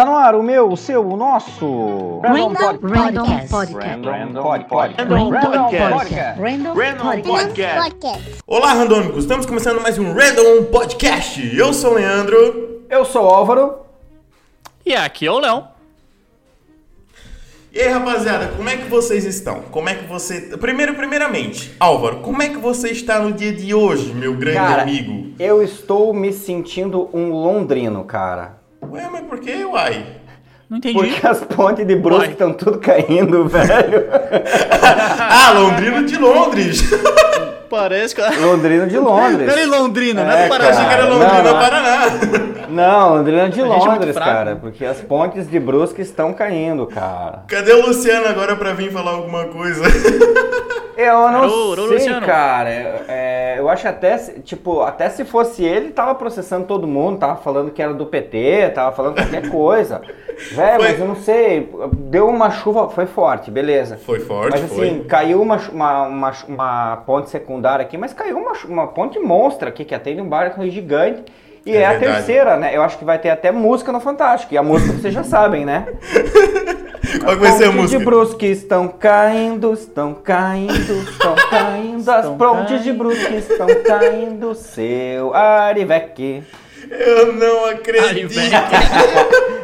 Tá no ar o meu, o seu, o nosso. Random Random Podcast. Podcast. Random Podcast. Random Podcast. Random. Podcast. Olá, randômicos! Estamos começando mais um Random Podcast. Eu sou o Leandro. Eu sou o Álvaro. E aqui é o Léo. E aí, rapaziada, como é que vocês estão? Como é que você. Primeiro, primeiramente, Álvaro, como é que você está no dia de hoje, meu grande Cara, amigo? eu estou me sentindo um londrino, cara. Ué, mas por que, uai? Não entendi. Porque as pontes de Brusque estão tudo caindo, velho. ah, Londrino de Londres! Parece que. Londrino de Londres. Não é Londrina, não É, é do Eu Paraná. achei que era Não, Londrina, não. Paraná. Não, Londrina de é Londres, fraco, cara. né? Porque as pontes de Brusque estão caindo, cara. Cadê o Luciano agora pra vir falar alguma coisa? Eu não sei, Luciano. cara. É, eu acho até, se- tipo, até se fosse ele, tava processando todo mundo, tava falando que era do PT, tava falando qualquer coisa. Velho, mas eu não sei, deu uma chuva, foi forte, beleza. Foi forte, Mas assim, foi. caiu uma, uma, uma, uma ponte secundária aqui, mas caiu uma, uma ponte monstra aqui, que atende um barco gigante. E É é, a terceira, né? Eu acho que vai ter até música no Fantástico. E a música vocês já sabem, né? Qual que vai ser a Pontes música? de Brusque estão caindo, estão caindo, estão caindo. As Estão pontes de. Brusque estão caindo, seu Arivec. Eu não acredito.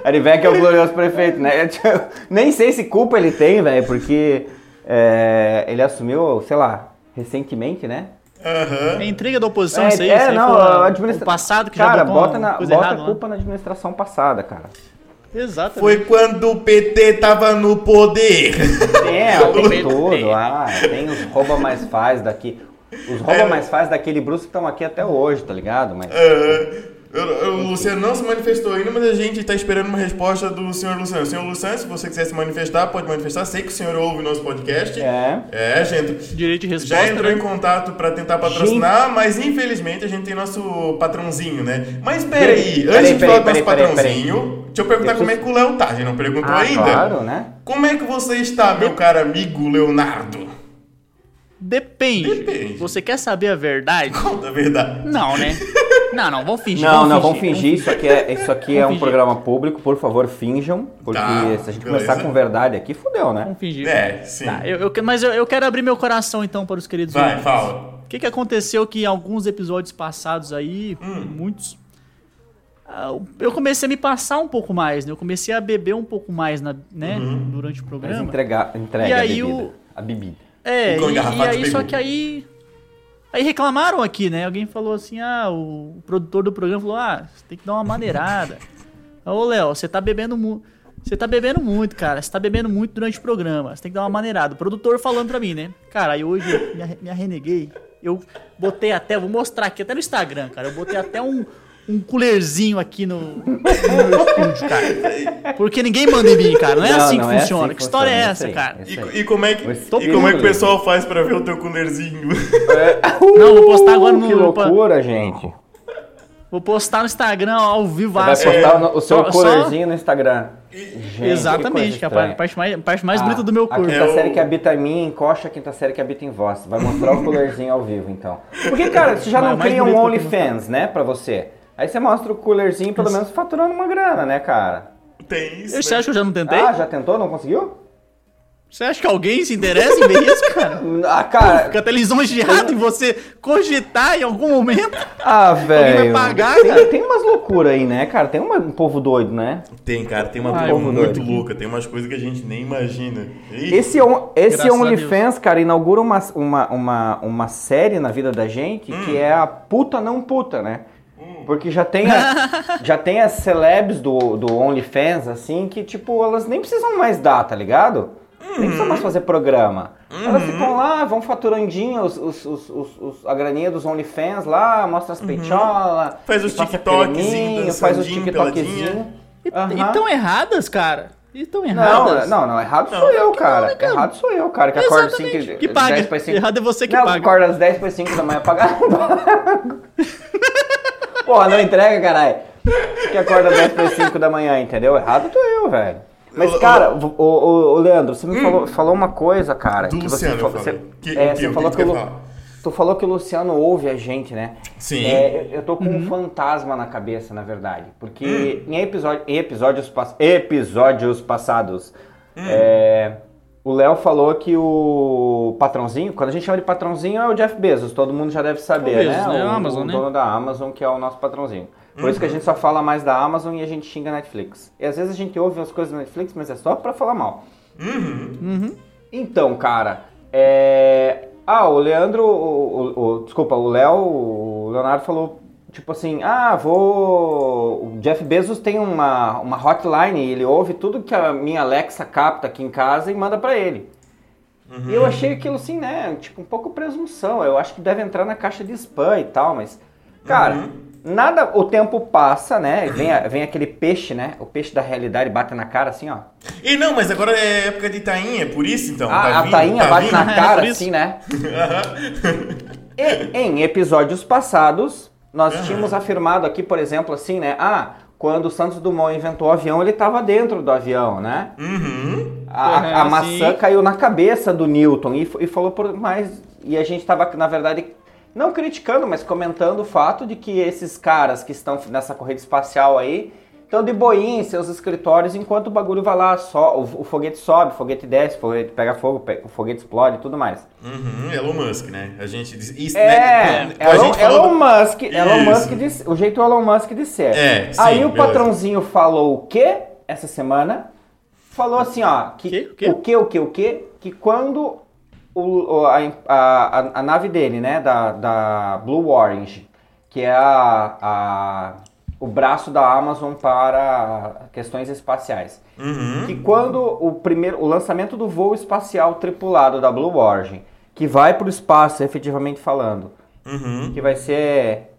Arivec é o glorioso prefeito, né? Eu Nem sei se culpa ele tem, velho, porque é, ele assumiu, sei lá, recentemente, né? Aham. É intriga da oposição é, isso aí. é, isso aí não, foi a administra... o passado que cara, já botou bota, na, coisa bota errada, a né? culpa na administração passada, cara. Exatamente. Foi quando o PT tava no poder. É, tem PT. tudo. Ah, tem os rouba mais faz daqui. Os rouba É. mais faz daquele Brusque estão aqui até hoje, tá ligado? Mas Aham. Eu- eu- O Luciano não se manifestou ainda, mas a gente está esperando uma resposta do senhor Luciano. Senhor Luciano, se você quiser se manifestar, pode manifestar. Sei que o senhor ouve nosso podcast. é. É, gente. Direito de resposta. Já entrou né? em contato para tentar patrocinar, mas infelizmente a gente tem nosso patrãozinho, né? Mas pera aí, Peraí, antes de peraí, falar do nosso peraí, peraí, patrãozinho, deixa eu perguntar Eu como é que o Léo tá. A gente não perguntou Ah, ainda. claro, né? Como é que você está, meu caro amigo Leonardo? Depende. Depende. Você quer saber a verdade? Conta a verdade. Não, né? Não, não, vamos fingir. Não, não, vamos fingir. Isso aqui é, isso aqui é um fingir. programa público, por favor, finjam. Porque Tá, se a gente beleza. começar com verdade aqui, fudeu, né? Vamos fingir. É, sim. Tá, eu, eu mas eu, eu quero abrir meu coração então para os queridos Vai, fala. O que, que aconteceu que em alguns episódios passados aí, Hum. muitos, ah, eu comecei a me passar um pouco mais, né? Eu comecei a beber um pouco mais, na, né? Uhum. Durante o Mas programa. entregar, entrega E a aí bebida. o- A bebida. É, E e, aí, só que aí. Aí reclamaram aqui, né? Alguém falou assim: ah, o produtor do programa falou: ah, você tem que dar uma maneirada. Ô, Léo, você tá bebendo muito. Você tá bebendo muito, cara. Você tá bebendo muito durante o programa. Você tem que dar uma maneirada. O produtor falando pra mim, né? Cara, aí hoje eu me, me arreneguei. Eu botei até, vou mostrar aqui até no Instagram, cara. Eu botei até um, um coolerzinho aqui no, no meu estúdio, cara. Porque ninguém manda em mim, cara. Não é Não, assim não que é funciona. assim que história funciona, é essa, cara? eu E, e como é que, e como é que o pessoal faz pra ver o teu coolerzinho? Não, vou postar agora no. Que loucura, gente. Vou postar no Instagram ao vivo. Vai postar no- o seu Só- coolerzinho no Instagram. Gente, Exatamente, que é a parte mais, parte mais estranha. bonita do meu A corpo. quinta É o- série que habita em mim, encosta a quinta série que habita em vós. Vai mostrar o coolerzinho ao vivo, então. Porque, cara, você já Mas não é mais cria um que OnlyFans, né, pra você. Aí você mostra o coolerzinho, pelo menos faturando uma grana, né, cara? Tem isso. Você né? acha que eu já não tentei? Ah, já tentou? Não conseguiu? Você acha que alguém se interessa em ver isso, cara? Ah, cara... Fica até lisonjeado em você cogitar em algum momento. Ah, velho. pagar, tem, cara? tem umas loucuras aí, né, cara? Tem uma- um povo doido, né? Tem, cara, tem uma eu vou muito doido. louca, tem umas coisas que a gente nem imagina. Ih, Esse, on- esse OnlyFans, cara, inaugura uma, uma, uma, uma série na vida da gente Hum. que é a puta não puta, né? Porque já tem, a- já tem as celebs do, do OnlyFans, assim, que, tipo, elas nem precisam mais dar, tá ligado? Nem Uhum. precisam mais fazer programa. Elas ficam lá, vão faturandinho os, os, os, os- os- a graninha dos OnlyFans lá, mostra as peitolas. Uhum. Faz os creminho, faz os TikTokzinho. E, e tão erradas, cara. E tão Não, erradas. não, não, errado sou eu, cara. Errado sou eu, cara, que acorda 5 Exatamente. Que paga. 10 para 5. Errado é você que não, paga. acorda às 10 para 5 da manhã pagar. Porra, não entrega, caralho. Que acorda às 10 para 5 da manhã, entendeu? Errado tô eu, velho. Mas, cara, o, o, o Leandro, você me falou, falou uma coisa, cara. Do que você Luciano, falou, eu você, falo. Que- é, que- você que falou que, Lu- falar? tu falou que o Luciano ouve a gente, né? Sim. É, eu- eu tô com um fantasma na cabeça, na verdade. Porque em, episódio, em episódios, episódios passados, é, o Léo falou que o patrãozinho, quando a gente chama de patrãozinho, é o Jeff Bezos. Todo mundo já deve saber, Bezos, né? né? O, Amazon, o né? dono da Amazon, que é o nosso patrãozinho. Por isso que a gente só fala mais da Amazon e a gente xinga a Netflix. E às vezes a gente ouve as coisas da Netflix, mas é só pra falar mal. Então, cara, é... Ah, o Leandro, o, o- o- desculpa, o Léo, o Leonardo falou, tipo assim, ah, vou... O Jeff Bezos tem uma, uma hotline, ele ouve tudo que a minha Alexa capta aqui em casa e manda pra ele. E eu achei aquilo assim, né, tipo, um pouco presunção, eu acho que deve entrar na caixa de spam e tal, mas... Cara, nada, o tempo passa, né, vem, vem aquele peixe, né, o peixe da realidade bate na cara assim, ó. E não, mas agora é época de tainha, é por isso então. Ah, tá a vindo, tainha tá bate vindo. na É, cara, isso. assim, né? E, em episódios passados, nós Aham. tínhamos afirmado aqui, por exemplo, assim, né? Ah, quando o Santos Dumont inventou o avião, ele estava dentro do avião, né? Uhum. A, a Uhum, maçã sim. caiu na cabeça do Newton e, e falou por mais. E a gente estava, na verdade, não criticando, mas comentando o fato de que esses caras que estão nessa corrida espacial aí estão de boinha em seus escritórios enquanto o bagulho vai lá, só, o, o foguete sobe, o foguete desce, o foguete pega fogo, o foguete explode e tudo mais. Uhum, Elon Musk, né? A gente diz. Isso, É, né? A Elon, gente falou Elon do- Musk, Elon. Musk de, o jeito Elon Musk de ser. É, sim, Aí o beleza. patrãozinho falou o quê essa semana? Falou assim, ó, que, Quê? O quê? o quê, o quê, o quê? Que quando o, o- a, a, a- a nave dele, né, da, da Blue Orange, que é a, a- o braço da Amazon para questões espaciais, Uhum. que quando o primeiro o lançamento do voo espacial tripulado da Blue Origin, que vai para o espaço, efetivamente falando, Uhum. que vai ser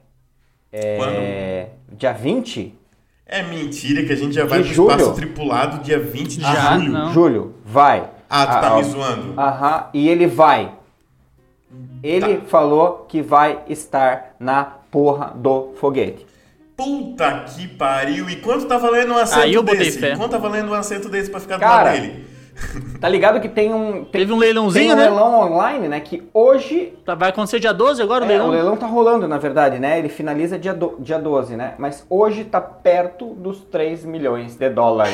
é, dia 20, É mentira que a gente já vai pro julho? espaço tripulado dia 20 de julho. Não. julho, vai. Ah, tu tá Ah, me ó. zoando. Aham, e ele vai. Ele Tá. falou que vai estar na porra do foguete. Puta que pariu. E quanto tá valendo um assento Aí eu botei desse? fé. Quanto tá valendo um assento desse pra ficar do Cara, lado dele? Tá ligado que tem um tem, Teve um tem leilãozinho, um né? leilão online, né, que hoje Tá- Vai acontecer dia 12 agora o É, leilão? o leilão tá rolando, na verdade, né? Ele finaliza dia, do, dia 12, né? Mas hoje tá perto dos 3 milhões de dólares.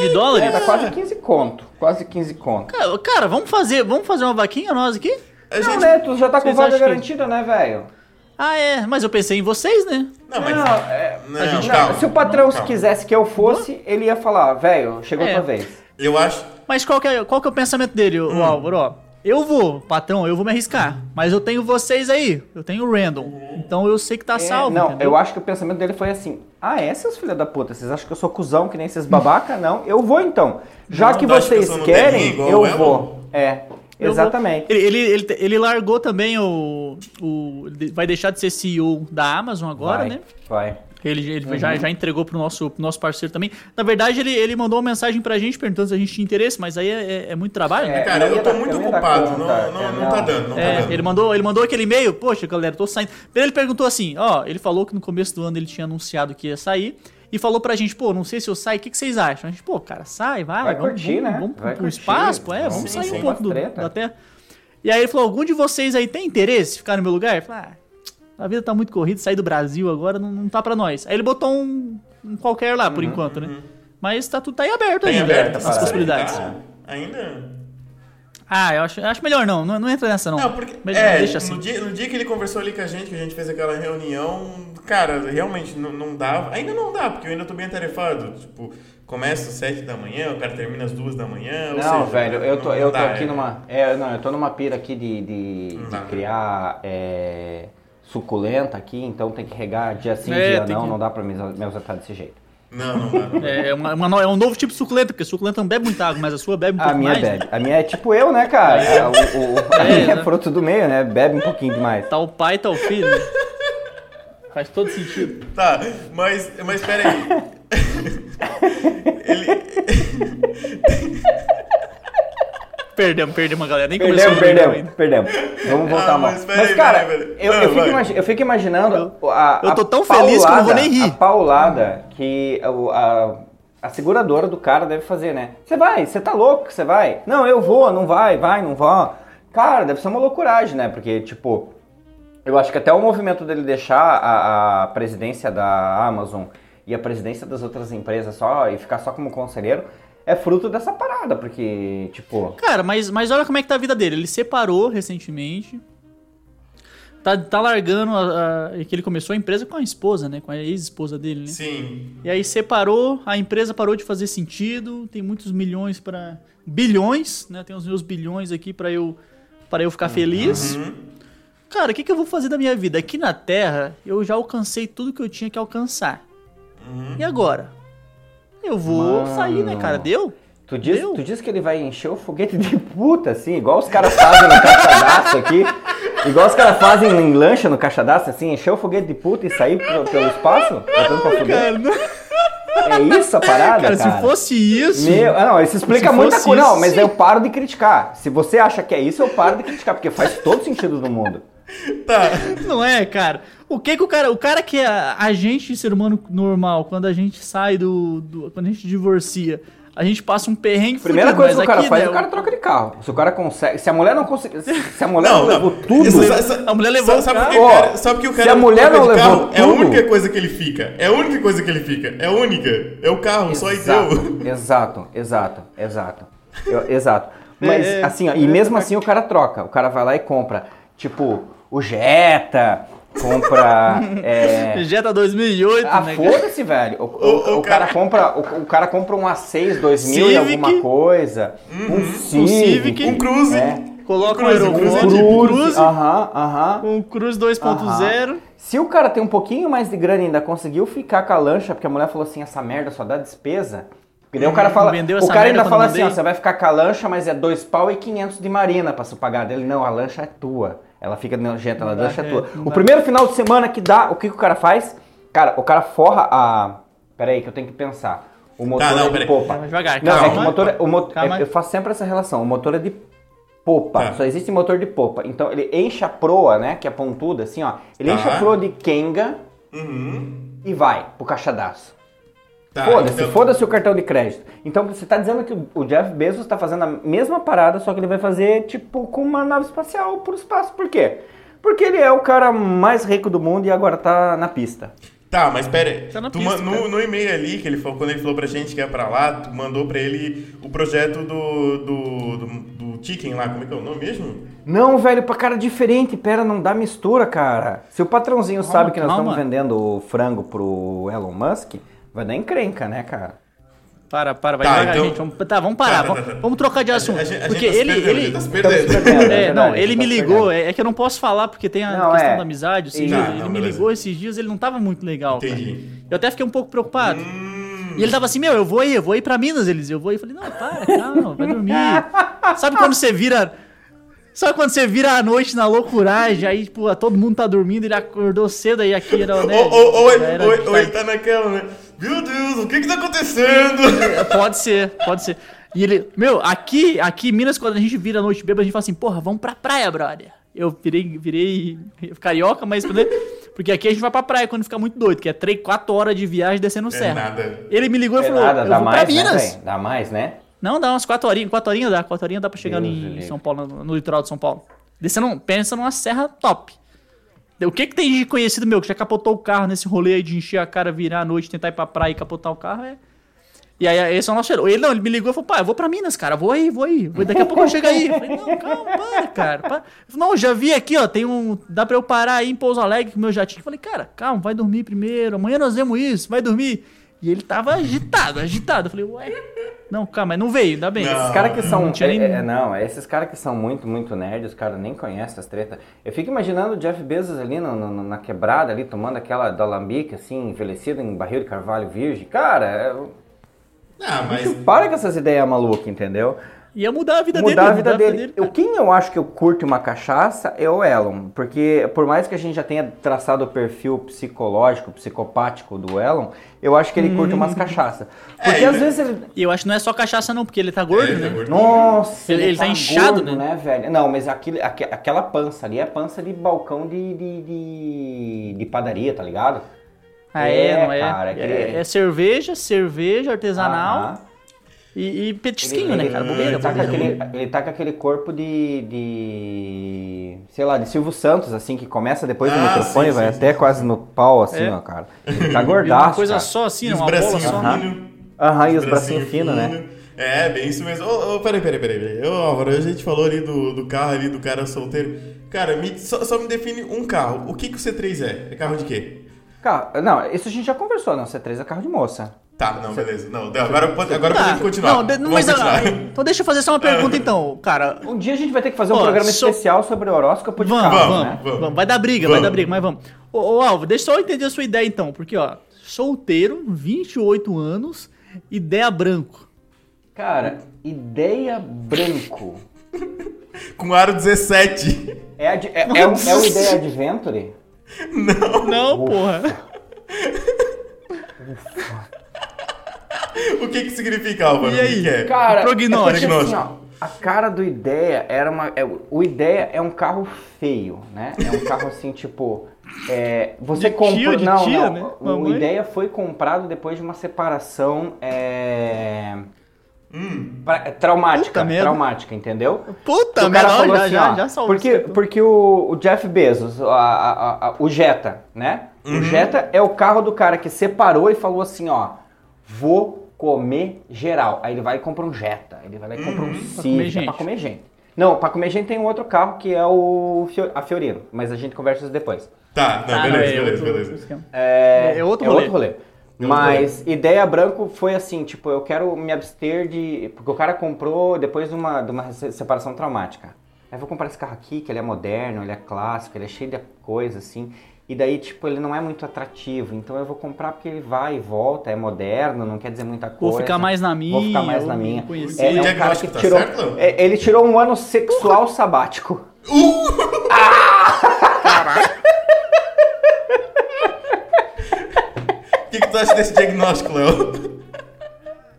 De É, dólares? tá quase 15 conto. Quase 15 conto. Cara, cara, vamos fazer, vamos fazer uma vaquinha nós aqui? A Não, gente... né? Tu já tá com Vocês vaga acham que- garantida, né, velho? Ah, é, mas eu pensei em vocês, né? Não, mas... Não, é- Não, a gente- calma, Se o patrão calma. quisesse que eu fosse, ele ia falar, velho, chegou a É. tua vez. Eu acho... Mas qual que é, qual que é o pensamento dele, o Hum. Álvaro? Ó, eu vou, patrão, eu vou me arriscar. Mas eu tenho vocês aí, eu tenho o Randall. Então eu sei que tá É, salvo, não, entendeu? eu acho que o pensamento dele foi assim: ah, é, seus filhos da puta, vocês acham que eu sou cuzão que nem esses babaca? Não, eu vou então. Já Não, que que eu vocês no querem, eu o Elon? vou. É, Eu exatamente. vou- Ele, ele, ele, ele largou também o, o. Vai deixar de ser CEO da Amazon agora, vai, né? Vai. Ele, ele Uhum. já, já entregou pro nosso, pro nosso parceiro também. Na verdade, ele, ele mandou uma mensagem pra gente perguntando se a gente tinha interesse, mas aí é, é- é muito trabalho, né? É, Cara, não eu tô dar- muito eu não ocupado. Não, conta, não, é, não não. tá dando, não tá É, dando. ele mandou, ele mandou aquele e-mail, poxa, galera, tô saindo. Ele perguntou assim, ó, ele falou que no começo do ano ele tinha anunciado que ia sair e falou pra gente, pô, não sei se eu saio, o que, que vocês acham? A gente, pô, cara, sai, vai, Vai vamos, curtir, vamos, né? vamos Vai pro curtir. espaço, pô, é, vamos Sim, sair um pouco do, da Terra. E aí ele falou, algum de vocês aí tem interesse em ficar no meu lugar? Eu falei, ah, a vida tá muito corrida, sair do Brasil agora não, não tá pra nós. Aí ele botou um, um qualquer lá, por Uhum, enquanto, né? Mas tá tudo tá aí aberto Tem ainda, aberto as essa possibilidades. Tá? Ainda... Ah, eu acho, eu acho melhor não, não, não entra nessa não. Não, porque... Mas é, deixa assim. no, dia, no dia que ele conversou ali com a gente, que a gente fez aquela reunião, cara, realmente não, não dá. Ainda não dá, porque eu ainda tô bem atarefado. Tipo, começa às sete da manhã, o cara termina às duas da manhã. ou Não, seja, velho, eu tô, não eu tô dá, aqui é. numa. É, não, eu tô numa pira aqui de, de, de dá. criar é, suculenta aqui, então tem que regar dia sim, É, dia não, que- não dá pra me me ausentar desse jeito. Não, não dá. Não dá. É, uma, uma é um novo tipo de suculenta, porque suculenta não bebe muita água, mas a sua bebe um A pouco minha mais. né? bebe. A minha é tipo eu, né, cara? É, o, o- a É, minha é né? fruto do meio, né? Bebe um pouquinho demais. Tá o pai, tá o filho. né? Faz todo sentido. Tá, mas, mas pera aí. ele, Perdemos, perdemos, galera. Nem Perdemos, perdemos, ainda. perdemos. Vamos voltar Ah, mal. mas cara, peraí, peraí. Eu, Não, eu, fico imagi- eu fico imaginando a, eu tô a tão feliz que eu não vou nem rir. A paulada que o- a, a seguradora do cara deve fazer, né? Você vai, você tá louco você vai? Não, eu vou, não vai, vai, não vá. Cara, deve ser uma loucuragem, né? Porque, tipo, eu acho que até o movimento dele deixar a, a presidência da Amazon e a presidência das outras empresas só e ficar só como conselheiro é fruto dessa parada, porque, tipo. Cara, mas, mas olha como é que tá a vida dele. Ele separou recentemente. Tá, tá largando a, a- que ele começou a empresa com a esposa, né? Com a ex-esposa dele, né? Sim. E aí separou, a empresa parou de fazer sentido, tem muitos milhões pra. bilhões, né? Tem os meus bilhões aqui pra eu para eu ficar feliz. Uhum. Cara, o que, que eu vou fazer da minha vida? Aqui na Terra, eu já alcancei tudo que eu tinha que alcançar. Uhum. E agora? Eu vou Mano. sair, né, cara? Deu? Tu diz, Deu? tu diz que ele vai encher o foguete de puta, assim, igual os caras fazem no caixadaço aqui. Igual os caras fazem em lancha no caixadaço, assim, encher o foguete de puta e sair pro- pelo espaço? Botando pra fuder? É isso a parada, cara, cara? se fosse isso. Meu, ah, não, isso explica muita coisa. Não, mas eu paro de criticar. Se você acha que é isso, eu paro de criticar, porque faz todo sentido do mundo. Tá. Não é, cara. O que que o cara. O cara que é a gente, ser humano normal, quando a gente sai do. do- quando a gente divorcia, a gente passa um perrengue Primeira fudido, coisa que o cara aqui, faz, né, o cara troca de carro. Se o cara consegue. Se a mulher não consegue. Se a mulher não, Não, levou não. tudo. Isso- sa- A mulher levou sabe, o sabe carro. que o cara, sabe que o se cara a mulher troca não de carro, levou É a única coisa que ele fica. É a única coisa que ele fica. É a única. É o carro, só e Exato, deu. exato, exato, exato. Eu- exato. Mas É, é. assim, ó, e mesmo assim o cara troca. O cara vai lá e compra, tipo, o Jetta, compra. é, Jetta 2008, Ah, né? cara? foda-se, velho. O, o- O- o cara cara- compra, o, o cara compra um A6 2000 e Civic. alguma coisa, um Civic, Civic. Um cruze. É. Coloca um Cruze, aeroporto, Cruze um Cruze, aham, aham. um Cruze 2.0. Se o cara tem um pouquinho mais de grana e ainda conseguiu ficar com a lancha, porque a mulher falou assim, essa merda só dá despesa. E daí o cara fala, vendeu o cara ainda fala assim, ó, você vai ficar com a lancha, mas é dois pau e 500 de marina pra se pagar. Dele, não, a lancha é tua. Ela fica nojenta, a Não dá, é é, tua. não O primeiro final de semana que dá, o que, que o cara faz? Cara, o cara forra a... Pera aí que eu tenho que pensar. O motor não, é de peraí. popa. Vai devagar, Não, é que o motor, é- o mo- Calma. é- eu faço sempre essa relação. O motor é de popa. Tá. Só existe motor de popa. Então ele enche a proa, né? Que é pontuda, assim, ó. Ele Tá. enche a proa de Kenga Uhum. e vai pro caixadaço. Tá, foda-se, então- foda-se o cartão de crédito. Então você tá dizendo que o- o Jeff Bezos tá fazendo a mesma parada, só que ele vai fazer, tipo, com uma nave espacial pro espaço. Por quê? Porque ele é o cara mais rico do mundo e agora tá na pista. Tá, mas pera aí. Tá Tu pista, no, cara. no e-mail ali, que ele falou, quando ele falou pra gente que ia pra lá, tu mandou pra ele o projeto do, do, do, do Chicken lá, como é que é o nome mesmo? Não, velho, pra cara diferente. Pera, não dá mistura, cara. Se o patrãozinho Calma, sabe que nós calma. estamos vendendo o frango pro Elon Musk, vai dar encrenca, né, cara? Para, para, vai Tá, devagar, então- gente. Vamos, tá, vamos parar. Vamos, vamos trocar de assunto. A gente, a gente porque tá se ele, perdendo, ele, tá perdendo. É, não, ele me ligou, é, é que eu não posso falar porque tem a Não, questão é. da amizade. Esses Sim. dias, Tá, ele não, me beleza. ligou esses dias, ele não tava muito legal. Eu até fiquei um pouco preocupado. Hum, E ele tava assim, meu, eu vou aí, eu vou ir pra Minas, eles. Eu vou ir. Eu falei, não, para, calma, vai dormir. Sabe quando você vira. Sabe quando você vira à noite na loucuragem, aí, tipo, todo mundo tá dormindo, ele acordou cedo, aí aqui era, né? Ou, ou, ou, ele, era ou, ou ele tarde. tá naquela, né? Meu Deus, o que que tá acontecendo? Pode ser, pode ser. E ele, meu, aqui, aqui em Minas, quando a gente vira a noite bêbada, a gente fala assim, porra, vamos pra praia, brother. Eu virei, virei carioca, mas porque aqui a gente vai pra praia quando fica muito doido, que é 3, 4 horas de viagem descendo É serra. nada. Ele me ligou e É falou, nada, eu dá vou mais, pra né, Minas. velho? Dá mais, né? Não, dá umas 4 horinhas, 4 horinhas dá, 4 horinhas dá pra chegar Deus em livre. São Paulo, no, no litoral de São Paulo. Descendo, pensa numa serra top. O que que tem de conhecido meu que já capotou o carro nesse rolê aí de encher a cara, virar à noite, tentar ir pra praia e capotar o carro? É... E aí, esse é o nosso herói. Ele não, ele me ligou e falou, pá, eu vou pra Minas, cara, vou aí, vou aí. Daqui a pouco eu chego aí. Eu falei, não, calma, para, cara. Para. Falou, não, já vi aqui, ó, tem um. Dá pra eu parar aí em Pouso Alegre com o meu jatinho. Eu falei, cara, calma, vai dormir primeiro. Amanhã nós vemos isso, vai dormir. E ele tava agitado, agitado. Eu falei, ué. Não, calma, mas não veio, ainda bem. Não. Esses caras que são. Não tinha nem- é, é, não, é esses caras que são muito, muito nerds, os caras nem conhecem as tretas. Eu fico imaginando o Jeff Bezos ali no- no- na quebrada, ali, tomando aquela da Lambique, assim, envelhecida em barril de carvalho virgem. Cara, é, Ah, mas... para com essas ideias malucas, entendeu? Ia mudar a vida dele. mudar a vida dele. Eu, quem eu acho que eu curto uma cachaça é o Elon, porque por mais que a gente já tenha traçado o perfil psicológico, psicopático do Elon, eu acho que ele curte umas cachaças. Porque É, às e- vezes ele... E eu acho que não é só cachaça, não, porque ele tá gordo, É, tá né? gordo. Nossa, Ele- ele tá inchado, né? velho? Não, mas aquele, aque- aquela pança ali é pança de balcão de, de, de, de padaria, tá ligado? Ah, é, É, não é? cara, é é, é cerveja, cerveja artesanal. Aham. E, e petisquinho, né, cara? Bobeira, ele, tá bobeira. aquele, ele tá com aquele corpo de, de. sei lá, de Silvio Santos, assim, que começa depois do Ah, microfone, sim, vai sim, até sim, quase no pau, assim, É. ó, cara. Ele tá gordaço. uma coisa cara. só assim, né? os Uma bola bracinhos só. Aham. finos. Aham, e os bracinhos finos, né? É, bem isso mesmo. Ô, ô, peraí, peraí, peraí. peraí. Ô, Álvaro, a gente falou ali do, do carro ali, do cara solteiro. Cara, me- só, só me define um carro. O que, que o C3 é? É carro de quê? Carro, não, isso a gente já conversou, não. C3 é carro de moça. Tá, não, beleza. Não, agora, pode- agora Tá, podemos continuar. Não, de- Vamos mas continuar. então deixa eu fazer só uma pergunta então, cara. Um dia a gente vai ter que fazer um programa sou- especial sobre horóscopo de Vamos, carro, vamos, né? vamos. vamos. Vai dar briga, vai Vamos. dar briga, mas vamos. Ô, ô Alvo, deixa eu só entender a sua ideia então, porque ó, solteiro, 28 anos, ideia branco. Cara, ideia branco. Com aro 17. É, a de- é, é, o, é o Ideia Adventure? Não, porra. O que que significa, Álvaro? E aí? que é? Cara, Prognóstico. é assim, ó, a cara do Ideia era uma. é, o Ideia é um carro feio, né? É um carro assim, tipo. é, você De comprou. tio, de não, tia, não. né? O Mamãe. Ideia foi comprado depois de uma separação. é, pra- traumática. Puta merda. traumática, entendeu? Puta o cara merda, falou já, assim, já, ó, já salvou porque, porque o, o Jeff Bezos, a- a- a- o Jetta, né? Uhum. O Jetta é o carro do cara que separou e falou assim, ó, vou comer geral. Aí ele vai e compra um Jetta, ele vai lá e compra um comer Civic, é gente. pra comer gente. Não, pra comer gente tem um outro carro que é o Fio- a Fiorino, mas a gente conversa isso depois. Tá, não, Ah, beleza, é beleza, outro beleza. esquema. É, É outro é rolê. outro rolê. Mas ideia branco foi assim, tipo, eu quero me abster de. Porque o cara comprou depois de uma, de uma se- separação traumática. Aí eu vou comprar esse carro aqui, que ele é moderno, ele é clássico, ele é cheio de coisa, assim. E daí, tipo, ele não é muito atrativo. Então eu vou comprar porque ele vai e volta, é moderno, não quer dizer muita coisa. Vou ficar mais na minha. Vou ficar mais eu na minha. É, é um cara diagnóstico que tá tirou. certo, é, ele tirou um ano sexual sabático. O que, que tu acha desse diagnóstico, Léo?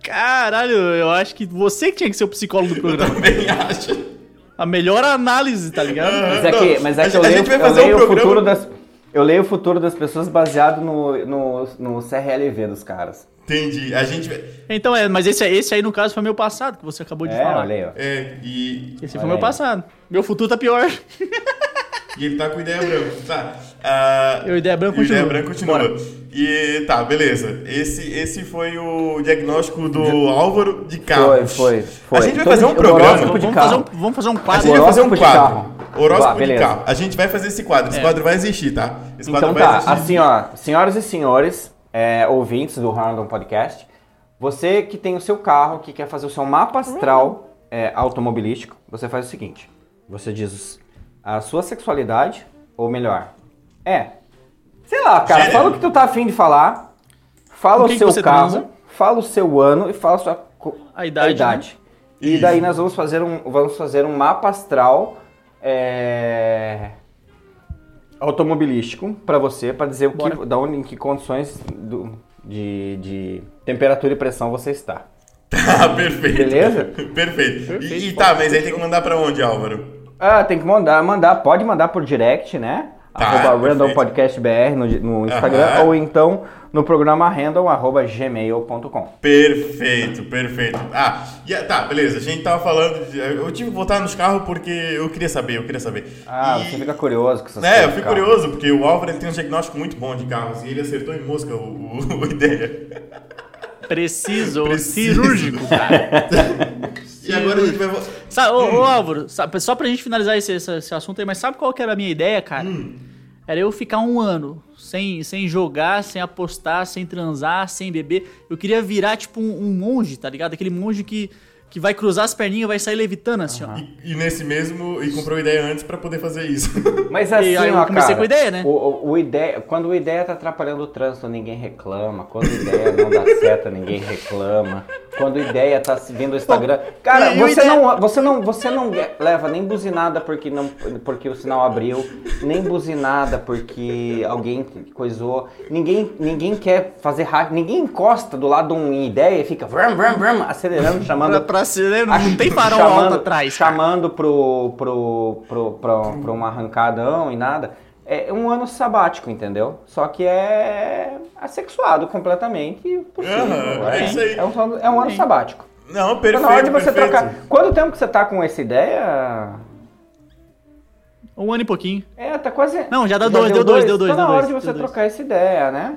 Caralho, eu acho que você que tinha que ser o psicólogo do programa. Também acho. A melhor análise, tá ligado? Mas é Não, que, mas é a que eu a leio, gente vai eu fazer um leio o programa- futuro das. Eu leio o futuro das pessoas baseado no, no, no CRLV dos caras. Entendi. A gente. Então é, mas esse, esse aí no caso foi meu passado, que você acabou de É, falar. eu leio. É, e, Esse Olha foi meu aí. passado. Meu futuro tá pior. e ele tá com ideia branca. Tá. Eu, ideia branca, e o ideia continua. branca continua. Bora. E tá, beleza. Esse, esse foi o diagnóstico do Álvaro de Foi, carros. foi, foi. A gente vai fazer um programa. Vamos fazer, um, carro. vamos fazer um A quadro. gente vai fazer um Horóscopo de quadro. carro. Horóscopo de beleza. carro. A gente vai fazer esse quadro. Esse É. quadro vai existir, tá? Esse quadro Então vai tá, existir. assim ó, senhoras e senhores, é, ouvintes do Random Podcast, você que tem o seu carro, que quer fazer o seu mapa astral é, automobilístico, você faz o seguinte, você diz a sua sexualidade, ou melhor, é, sei lá, cara, Gênero. fala o que tu tá afim de falar, fala o seu carro, transa? fala o seu ano e fala a sua co- A idade, E Isso. daí nós vamos fazer um, vamos fazer um mapa astral é, automobilístico pra você, pra dizer o que, da onde, em que condições do- de, de temperatura e pressão você está. Tá, perfeito. Beleza? perfeito. Perfeito. E, e tá, mas aí tem que mandar pra onde, Álvaro? Ah, tem que mandar, mandar, pode mandar por direct, né? Tá, arroba perfeito. Random Podcast BR no, no Instagram, Aham. ou então no programa random, arroba gmail.com. Perfeito, perfeito. Ah, e, tá, beleza. A gente tava falando. de- eu tive que voltar nos carros porque eu queria saber, eu queria saber. Ah, E- você fica curioso com essas É, coisas eu de fico curioso, porque o Álvaro ele tem um diagnóstico muito bom de carros e ele acertou em mosca o, o, o ideia. Preciso, Preciso. cirúrgico, cara. E agora a gente vai. Sabe, ô, ô, Álvaro, sabe, só pra gente finalizar esse, esse, esse assunto aí, mas sabe qual que era a minha ideia, cara? Hum. Era eu ficar um ano sem, sem jogar, sem apostar, sem transar, sem beber. Eu queria virar, tipo, um, um monge, tá ligado? Aquele monge que, que vai cruzar as perninhas e vai sair levitando, assim, ó. E, e nesse mesmo. E comprou ideia antes pra poder fazer isso. Mas assim, E aí eu ó, comecei cara, com a ideia, né? O, o- o ideia, quando o ideia tá atrapalhando o trânsito, ninguém reclama. Quando o ideia não dá seta, ninguém reclama. Quando o ideia tá se vendo o Instagram. Cara, e você, ideia- não, você, não, você não leva nem buzinada porque, não, porque o sinal abriu, nem buzinada porque alguém coisou. Ninguém, ninguém quer fazer hack, ninguém encosta do lado de uma ideia e fica vrum, vrum, vrum, acelerando, chamando. Pra, pra ser, não, tem farol chamando- alto atrás, cara. Chamando pro, pro, pro, pro, pro um arrancadão e nada. É um ano sabático, entendeu? Só que é assexuado completamente. possível. Aham, é isso aí. É um, é um ano sabático. Não, perfeito, na hora de você perfeito. trocar. Quanto tempo que você tá com essa ideia? Um ano e pouquinho. É, tá quase. Não, já dá dois, deu dois, deu dois, Tá na deu hora dois, de você dois. trocar essa ideia, né?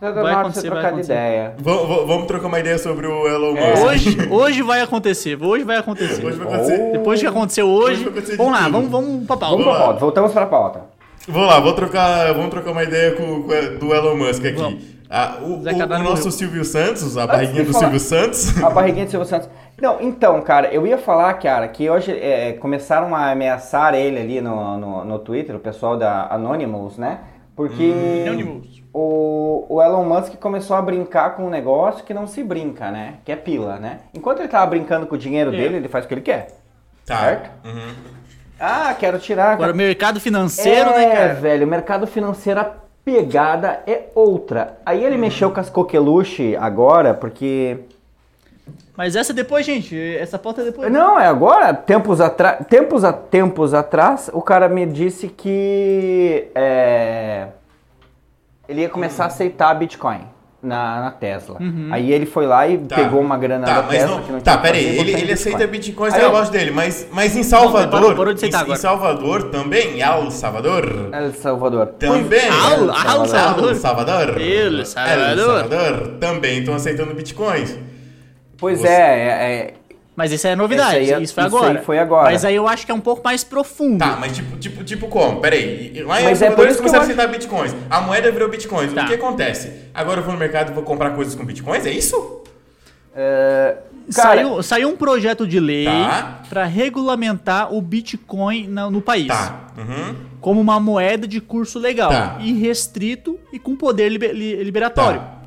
Vai acontecer, vai trocar acontecer. ideia. V- v- vamos trocar uma ideia sobre o Elon É. Musk. Hoje, hoje vai acontecer, hoje vai acontecer. Hoje vai acontecer. Depois que aconteceu hoje, Hoje acontecer vamos lá, tudo. vamos, vamos pra pauta. Vamos pra pauta, voltamos pra pauta. Vamos lá, vou trocar, vamos trocar uma ideia com, com do Elon Musk aqui. Vamos. Ah, o, o- o nosso morreu. Silvio Santos, a barriguinha do falar- Silvio Santos. A barriguinha de Silvio Santos. Não, então, cara, eu ia falar, cara, que hoje é, começaram a ameaçar ele ali no, no, no Twitter, o pessoal da Anonymous, né? Porque Hum. Anonymous. o, o Elon Musk começou a brincar com um negócio que não se brinca, né? Que é pila, né? Enquanto ele tava brincando com o dinheiro É. dele, ele faz o que ele quer. Tá. Certo? Uhum. Ah, quero tirar. Agora, o mercado financeiro, é, né, cara? velho, o mercado financeiro, a pegada é outra. Aí ele mexeu com as coqueluche agora, porque... Mas essa é depois, gente. Essa pauta é depois. Não, é agora, tempos, atra... tempos, a... tempos atrás, o cara me disse que é, ele ia começar a aceitar Bitcoin na, na Tesla. Aí ele foi lá e Tá. pegou uma grana Tá, da mas Tesla não, que não tá, tinha peraí, ele, ele aceita bitcoins Aí na loja dele, mas, mas em Salvador, parou de aceitar em, agora. em Salvador também, El Salvador, El Salvador. também, Al- El Al Salvador. El Salvador, El Salvador. El Salvador também estão aceitando bitcoins. Pois Você- é, é, é, Mas isso aí é novidade, aí é- isso foi isso agora. aí foi agora. Mas aí eu acho que é um pouco mais profundo. Tá, mas tipo, tipo, tipo como? Peraí, lá em Mas é Salvador por eles isso que eu começaram a acho- aceitar bitcoins, a moeda virou bitcoins, Tá. o que acontece? Agora eu vou no mercado e vou comprar coisas com bitcoins, é isso? é, cara, saiu, saiu um projeto de lei Tá. para regulamentar o Bitcoin na- no país. Tá, uhum. Como uma moeda de curso legal. Tá. Irrestrito e com poder liber- li- liberatório. Tá.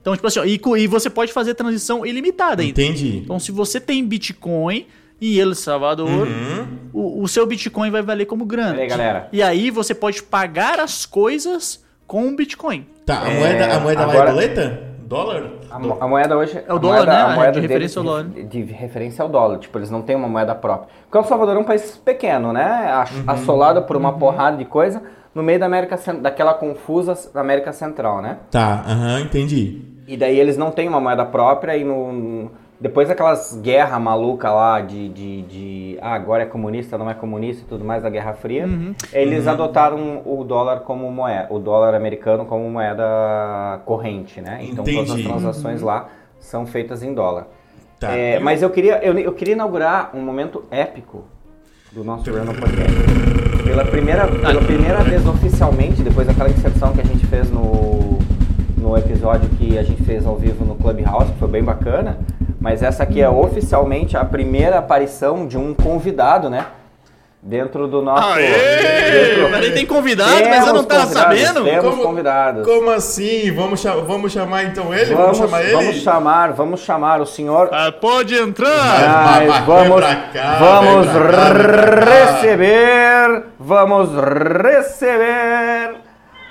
Então, tipo assim, ó, e, e você pode fazer transição ilimitada ainda. Entendi. Então, se você tem Bitcoin em El Salvador, Uhum. o, o seu Bitcoin vai valer como grana. Peraí, galera. E aí você pode pagar as coisas com o Bitcoin. Tá, a É, moeda, a moeda lá agora- é doleta? Dólar? A, mo- a moeda hoje. É o a dólar, moeda- né? A De moeda referência deles ao dólar. De, de referência ao dólar. Tipo, eles não têm uma moeda própria. Porque El Salvador é um país pequeno, né? Uhum. Assolado por uma porrada de coisa no meio da América daquela confusa América Central, né? Tá, aham, entendi. E daí eles não têm uma moeda própria e no, depois daquelas guerras malucas lá de, de, de, ah, agora é comunista, não é comunista e tudo mais, da Guerra Fria, Uhum. eles adotaram o dólar como moeda, o dólar americano como moeda corrente, né? Então todas as Entendi. transações lá são feitas em dólar. Tá. É, mas eu queria, eu, eu queria inaugurar um momento épico do nosso programa podcast. Pela primeira, pela primeira vez oficialmente, depois daquela inserção que a gente fez no, no episódio que a gente fez ao vivo no Clubhouse, que foi bem bacana, mas essa aqui é oficialmente a primeira aparição de um convidado, né? Dentro do nosso. dentro- Peraí, tem convidado, mas eu Temos não tava convidados, sabendo? Temos Como- convidados. Como assim? Vamos, cha- vamos chamar então ele? Vamos, Vamos, chamar ele? vamos chamar, vamos chamar o senhor Ah, pode entrar! Mas vamos, cá, vamos cá, receber, vamos receber.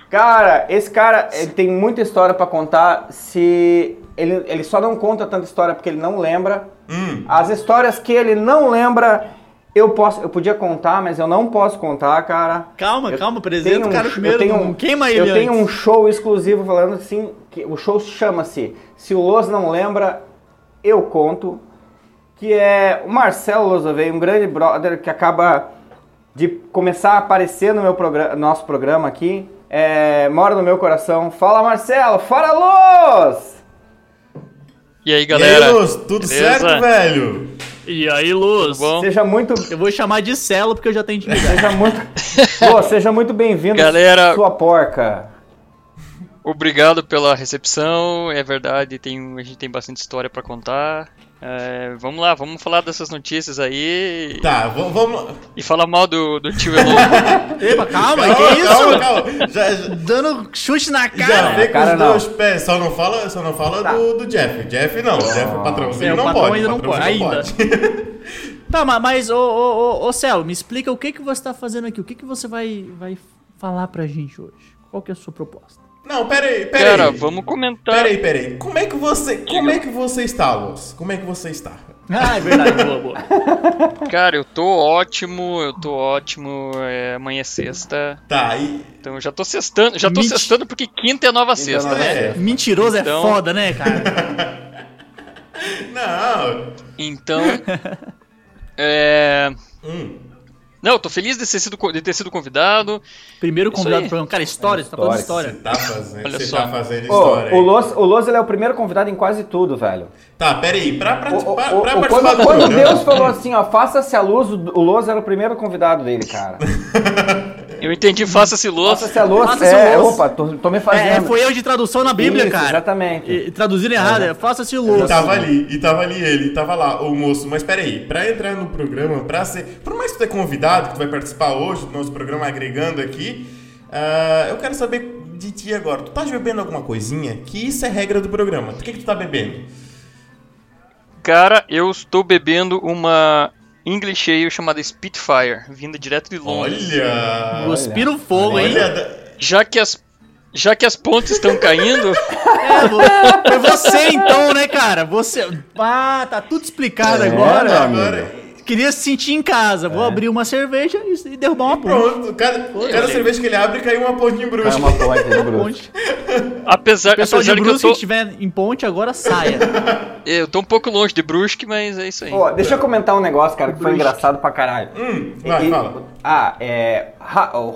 Cara, esse cara ele tem muita história pra contar. Se ele, ele só não conta tanta história porque ele não lembra. Hum. As histórias que ele não lembra, eu posso, eu podia contar, mas eu não posso contar, cara. Calma, Eu calma, tenho apresenta o um- cara eu primeiro. tenho não um- queima ele Eu tenho um antes. show exclusivo falando assim, que o show chama-se Se o Los não lembra, eu conto, que é o Marcelo Lozovei, um grande brother que acaba de começar a aparecer no meu programa, nosso programa aqui, é, mora no meu coração. Fala Marcelo, fala Los! E aí, E galera? aí, Luz, tudo Beleza? certo, velho? E aí, Luz? Tudo bom? Seja muito, Eu vou chamar de Celo porque eu já tenho intimidade. seja muito, Los, seja muito bem-vindo, Galera- sua porca. Obrigado pela recepção, é verdade, tem, a gente tem bastante história pra contar. É, vamos lá, vamos falar dessas notícias aí Tá, vamos. e falar mal do, do tio Elon. Epa, calma, Calma, que isso? calma, calma. Já, já, Dando chute na já cara. vê com cara, os não. dois pés. Só não fala, só não fala Tá. do, do Jeff. Jeff não. Jeff, o patrãozinho É, não patrão pode. ainda não patrãozinho pode, Tá, ma- mas, ô, ô, ô, ô Celo, me explica o que, que você tá fazendo aqui. O que, que você vai, vai falar pra gente hoje? Qual que é a sua proposta? Não, pera aí, pera Cara, vamos comentar. Pera aí, pera aí. Como é que você, como é que você está, Luz? Como é que você está? Ah, é verdade, boa, boa. Cara, eu tô ótimo, eu tô ótimo. é, amanhã é sexta. Tá, e... Então eu já tô sextando, já tô Mentira. sextando porque quinta é nova sexta, nova né? sexta. Mentiroso Então- é foda, né, cara? Não. Então. É. Hum. Não, eu tô feliz de ter sido, de ter sido convidado. Primeiro Isso convidado aí. do programa. Cara, história, você tá falando História. Você tá fazendo, Olha você só. tá fazendo Ô, história. o. Los, o Los ele é o primeiro convidado em quase tudo, velho. Tá, pera aí. Pra, pra, O, pra, o- pra o- participar quando do quando programa- Deus falou assim, ó, faça-se a luz, o o Los era o primeiro convidado dele, cara. Eu entendi, faça-se louco. Faça-se a luz, Faça-se é, luz. opa, tô, tô me fazendo. É, é, foi erro de tradução na Bíblia, Isso, cara. exatamente. E, traduziram errado, é faça-se E luz. tava ali, e tava ali ele, e tava lá, o moço. Mas peraí, pra entrar no programa, pra ser. Por mais que tu é convidado, que tu vai participar hoje do nosso programa agregando aqui, ah, eu quero saber de ti agora. Tu tá bebendo alguma coisinha? Que isso é regra do programa. O que, que tu tá bebendo? Cara, eu estou bebendo uma English Ale chamada Spitfire, vinda direto de Londres. Olha! Cuspiram fogo, hein? Olha, da- Já que as já que as pontes estão caindo, É, foi você então, né, cara? Você. Ah, tá tudo explicado É, agora. agora. Queria se sentir em casa. Vou abrir uma cerveja e, e derrubar uma ponte. Pronto, cada, cada cerveja que ele abre cai uma ponte em Cai bruxa. uma ponte Bruce. Ponte. apesar, Pessoal apesar de que eu Brusque que tô, estiver em ponte, agora saia. eu tô um pouco longe de Brusque, mas é isso aí. Deixa eu comentar um negócio, cara, que foi engraçado pra caralho. Hum, vai, E- fala. Ah, é.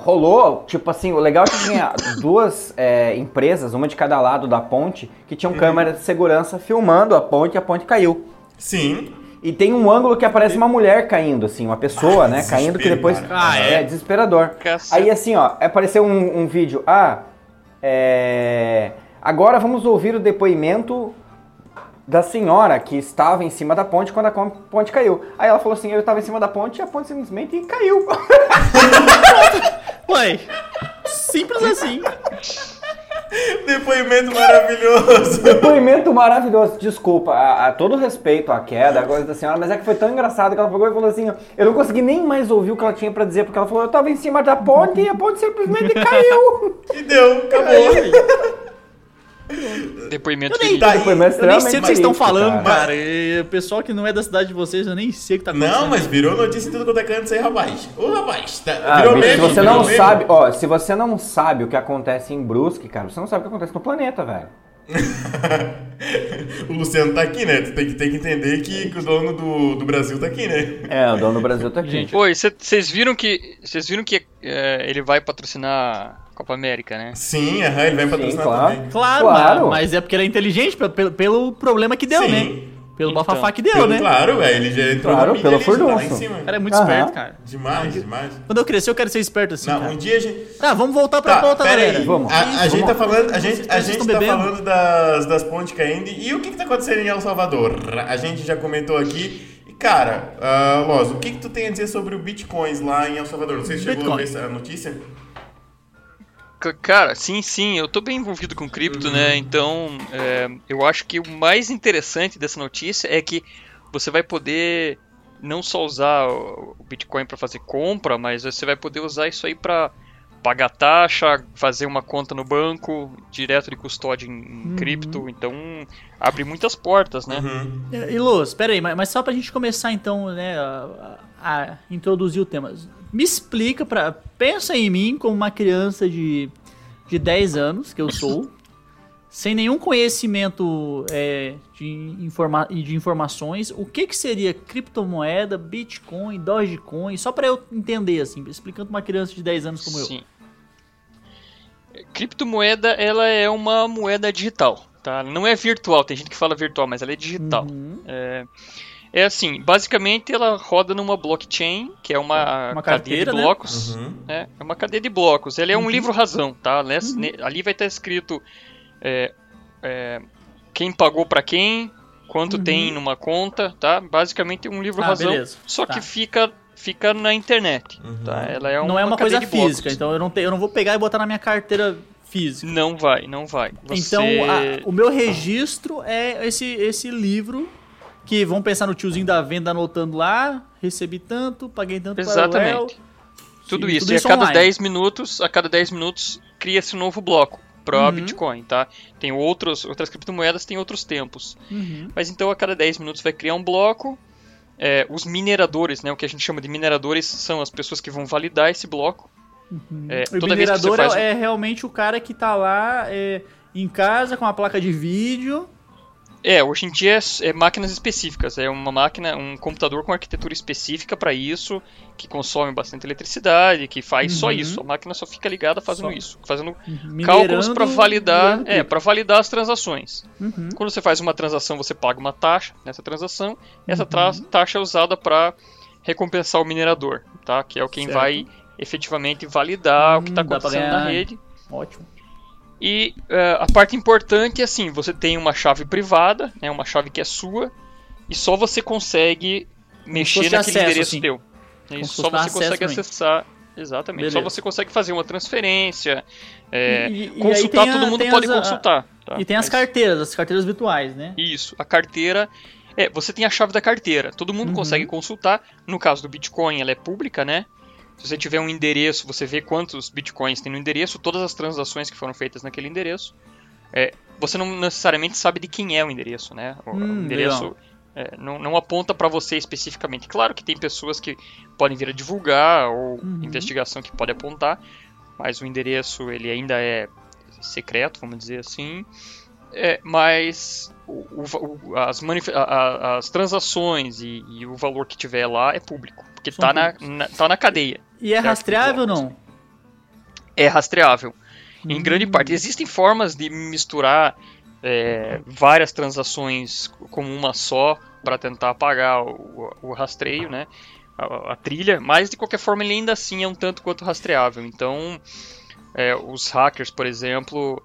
rolou, tipo assim, o legal é que tinha duas é, empresas, uma de cada lado da ponte, que Uhum. tinham câmeras de segurança filmando a ponte e a ponte caiu. Sim. E tem um ângulo que aparece uma mulher caindo, assim, uma pessoa, Ah, né, caindo que depois. Ah, é? é? desesperador. Caceta. Aí assim, ó, apareceu um, um vídeo. Ah, é. Agora vamos ouvir o depoimento da senhora que estava em cima da ponte quando a ponte caiu. Aí ela falou assim: eu estava em cima da ponte e a ponte simplesmente caiu. Ué, simples assim. Depoimento maravilhoso. Depoimento maravilhoso. Desculpa, a, a todo respeito à queda, a coisa da senhora, mas é que foi tão engraçado que ela pegou e falou assim: eu não consegui nem mais ouvir o que ela tinha pra dizer, porque ela falou: eu tava em cima da ponte e a ponte simplesmente caiu. E deu, acabou. Depoimento Eu nem. Tá, Depoimento eu nem sei o que vocês estão falando, cara. cara. E o pessoal que não é da cidade de vocês, eu nem sei o que tá acontecendo. Não, mas virou notícia em tudo quanto é canto isso aí, rapaz. Ô, rapaz, tá, Ah, virou bicho, meme. se você virou não meme. sabe, ó, se você não sabe o que acontece em Brusque, cara, você não sabe o que acontece no planeta, velho. o Luciano tá aqui, né? Tu tem que, tem que entender que, que o dono do, do Brasil tá aqui, né? É, o dono do Brasil tá aqui. Gente, Oi, vocês viram que vocês viram que é, ele vai patrocinar Copa América, né? Sim, aham, ele vai patrocinar claro. também. Claro, Claro. Mas, mas é porque ele é inteligente pelo, pelo, pelo problema que deu, Sim. né? Pelo Então. bafafá que deu, Pelo- né? Claro, velho, ele já entrou Claro, na mídia pelo tá lá em furdunço. cima. O cara é muito Aham. esperto, cara. Demais, demais. Quando eu crescer, eu quero ser esperto assim, Não, cara. um dia a gente... Tá, vamos voltar pra Tá, pauta, galera. aí. Vamos. A, a Vamos. gente tá falando, a gente, a gente tá bebendo? falando das, das pontes caindo e o que que tá acontecendo em El Salvador? A gente já comentou aqui. E, cara, uh, Loz, o que que tu tem a dizer sobre o Bitcoins lá em El Salvador? Não sei se chegou a ver Bitcoin. essa notícia. C- Cara, sim, sim, eu tô bem envolvido com cripto, Uhum. né? Então, é, eu acho que o mais interessante dessa notícia é que você vai poder não só usar o Bitcoin para fazer compra, mas você vai poder usar isso aí para pagar taxa, fazer uma conta no banco, direto de custódia em, em cripto. Então, abre muitas portas, né? Uhum. E Luz, pera aí, mas, mas só pra gente começar então, né, a, a- a introduzir o tema. Me explica, pra, pensa em mim como uma criança de, de 10 anos, que eu sou, sem nenhum conhecimento é, de, informa de informações, o que que seria criptomoeda, Bitcoin, Dogecoin, só pra eu entender, assim, explicando uma criança de 10 anos como eu. Sim. Criptomoeda, ela é uma moeda digital, tá? Não é virtual, tem gente que fala virtual, mas ela é digital. Uhum. É, é assim, basicamente ela roda numa blockchain, que é uma, Uma cadeia carteira, de né? blocos. Uhum. É, é uma cadeia de blocos. Ele é Uhum. um livro razão, tá? Nes- ne- Ali vai estar escrito é, é, quem pagou pra quem, quanto tem numa conta, tá? Basicamente um livro Uhum. Ah, razão, beleza. só Tá. que fica fica na internet, Uhum. tá? Ela é não é uma coisa física, então eu não, te- eu não vou pegar e botar na minha carteira física. Não vai, não vai. Você... Então, a- o meu registro é esse, esse livro que vão pensar no tiozinho da venda anotando lá, recebi tanto, paguei tanto para o. Exatamente. Tudo Sim, isso. tudo e a cada online. 10 minutos, a cada 10 minutos, cria-se um novo bloco para Uhum. Bitcoin, tá? Tem outros, outras criptomoedas têm outros tempos. Uhum. Mas então a cada 10 minutos vai criar um bloco. É, os mineradores, né, o que a gente chama de mineradores, são as pessoas que vão validar esse bloco. É, O toda vez que você minerador faz é, é realmente o cara que tá lá é, em casa com a placa de vídeo É, hoje em dia é, é máquinas específicas. É uma máquina, um computador com arquitetura específica para isso, que consome bastante eletricidade, que faz só Uhum. isso. A máquina só fica ligada fazendo Só. isso, fazendo Minerando, cálculos para validar, minerando é, para validar as transações. Uhum. Quando você faz uma transação, você paga uma taxa nessa transação. Essa Uhum. taxa é usada para recompensar o minerador, tá? Que é o quem Certo. vai efetivamente validar o que está Hum, acontecendo na rede. Ótimo. E eh, a parte importante é assim, você tem uma chave privada, né, uma chave que é sua, e só você consegue se mexer naquele acesso, endereço assim. teu. Se só você consegue acessar. Exatamente. Só Beleza. você consegue fazer uma transferência. é, E- e- e consultar, a- todo mundo pode as, consultar. tá? E tem as Mas- carteiras, as carteiras virtuais, né? Isso, a carteira. É, você tem a chave da carteira. Todo mundo Uhum. consegue consultar. No caso do Bitcoin, ela é pública, né? Se você tiver um endereço, você vê quantos bitcoins tem no endereço, todas as transações que foram feitas naquele endereço. É, você não necessariamente sabe de quem é o endereço, né? O, Hum, endereço é, não, não aponta para você especificamente. Claro que tem pessoas que podem vir a divulgar ou Uhum. investigação que pode apontar, mas o endereço ele ainda é secreto, vamos dizer assim. É, mas o- o- as, a- as transações e, e o valor que tiver lá é público, porque São tá na, na- tá na cadeia. E é rastreável ou não? É rastreável. Em Hum. grande parte. Existem formas de misturar é, várias transações como uma só para tentar apagar o, o rastreio, né? A, a trilha, mas de qualquer forma ele ainda assim é um tanto quanto rastreável. Então, é, os hackers, por exemplo,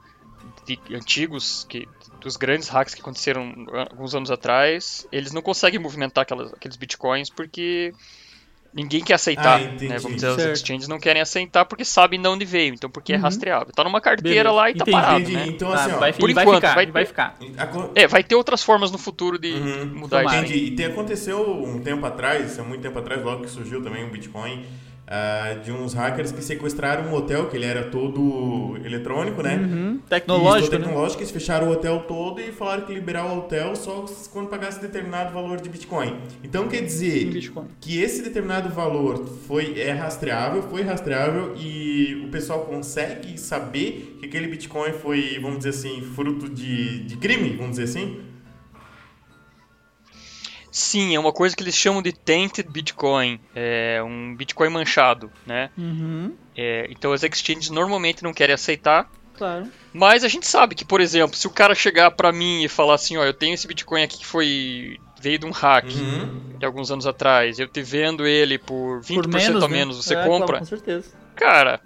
de antigos, que, dos grandes hacks que aconteceram alguns anos atrás, eles não conseguem movimentar aquelas, aqueles bitcoins porque ninguém quer aceitar. Ah, né? Vamos dizer, Certo. os exchanges não querem aceitar porque sabem de onde veio, então porque é Uhum. rastreável. Tá numa carteira Beleza. lá e tá Entendi, parado, Entendi. né? Então, Ah, assim, ó. vai, por vai enquanto, ficar, vai vai ter- ficar. É, vai ter outras formas no futuro de Uhum. mudar isso. Tomara. aí. Entendi. E tem, aconteceu um tempo atrás, há muito tempo atrás, logo que surgiu também o Bitcoin, ah, de uns hackers que sequestraram um hotel, que ele era todo eletrônico, né? Uhum. Tecnológico, né? tecnológico, eles fecharam o hotel todo e falaram que liberar o hotel só quando pagasse determinado valor de Bitcoin. Então quer dizer que esse determinado valor foi é rastreável, foi rastreável e o pessoal consegue saber que aquele Bitcoin foi, vamos dizer assim, fruto de, de crime, vamos dizer assim? Sim, é uma coisa que eles chamam de tainted Bitcoin, é um Bitcoin manchado, né? Uhum. É, então as exchanges normalmente não querem aceitar, Claro. mas a gente sabe que, por exemplo, se o cara chegar pra mim e falar assim, ó, eu tenho esse Bitcoin aqui que foi veio de um hack Uhum. de alguns anos atrás, eu te vendo ele por 20% Por menos, a né? menos, você É, claro, compra? com certeza. Cara,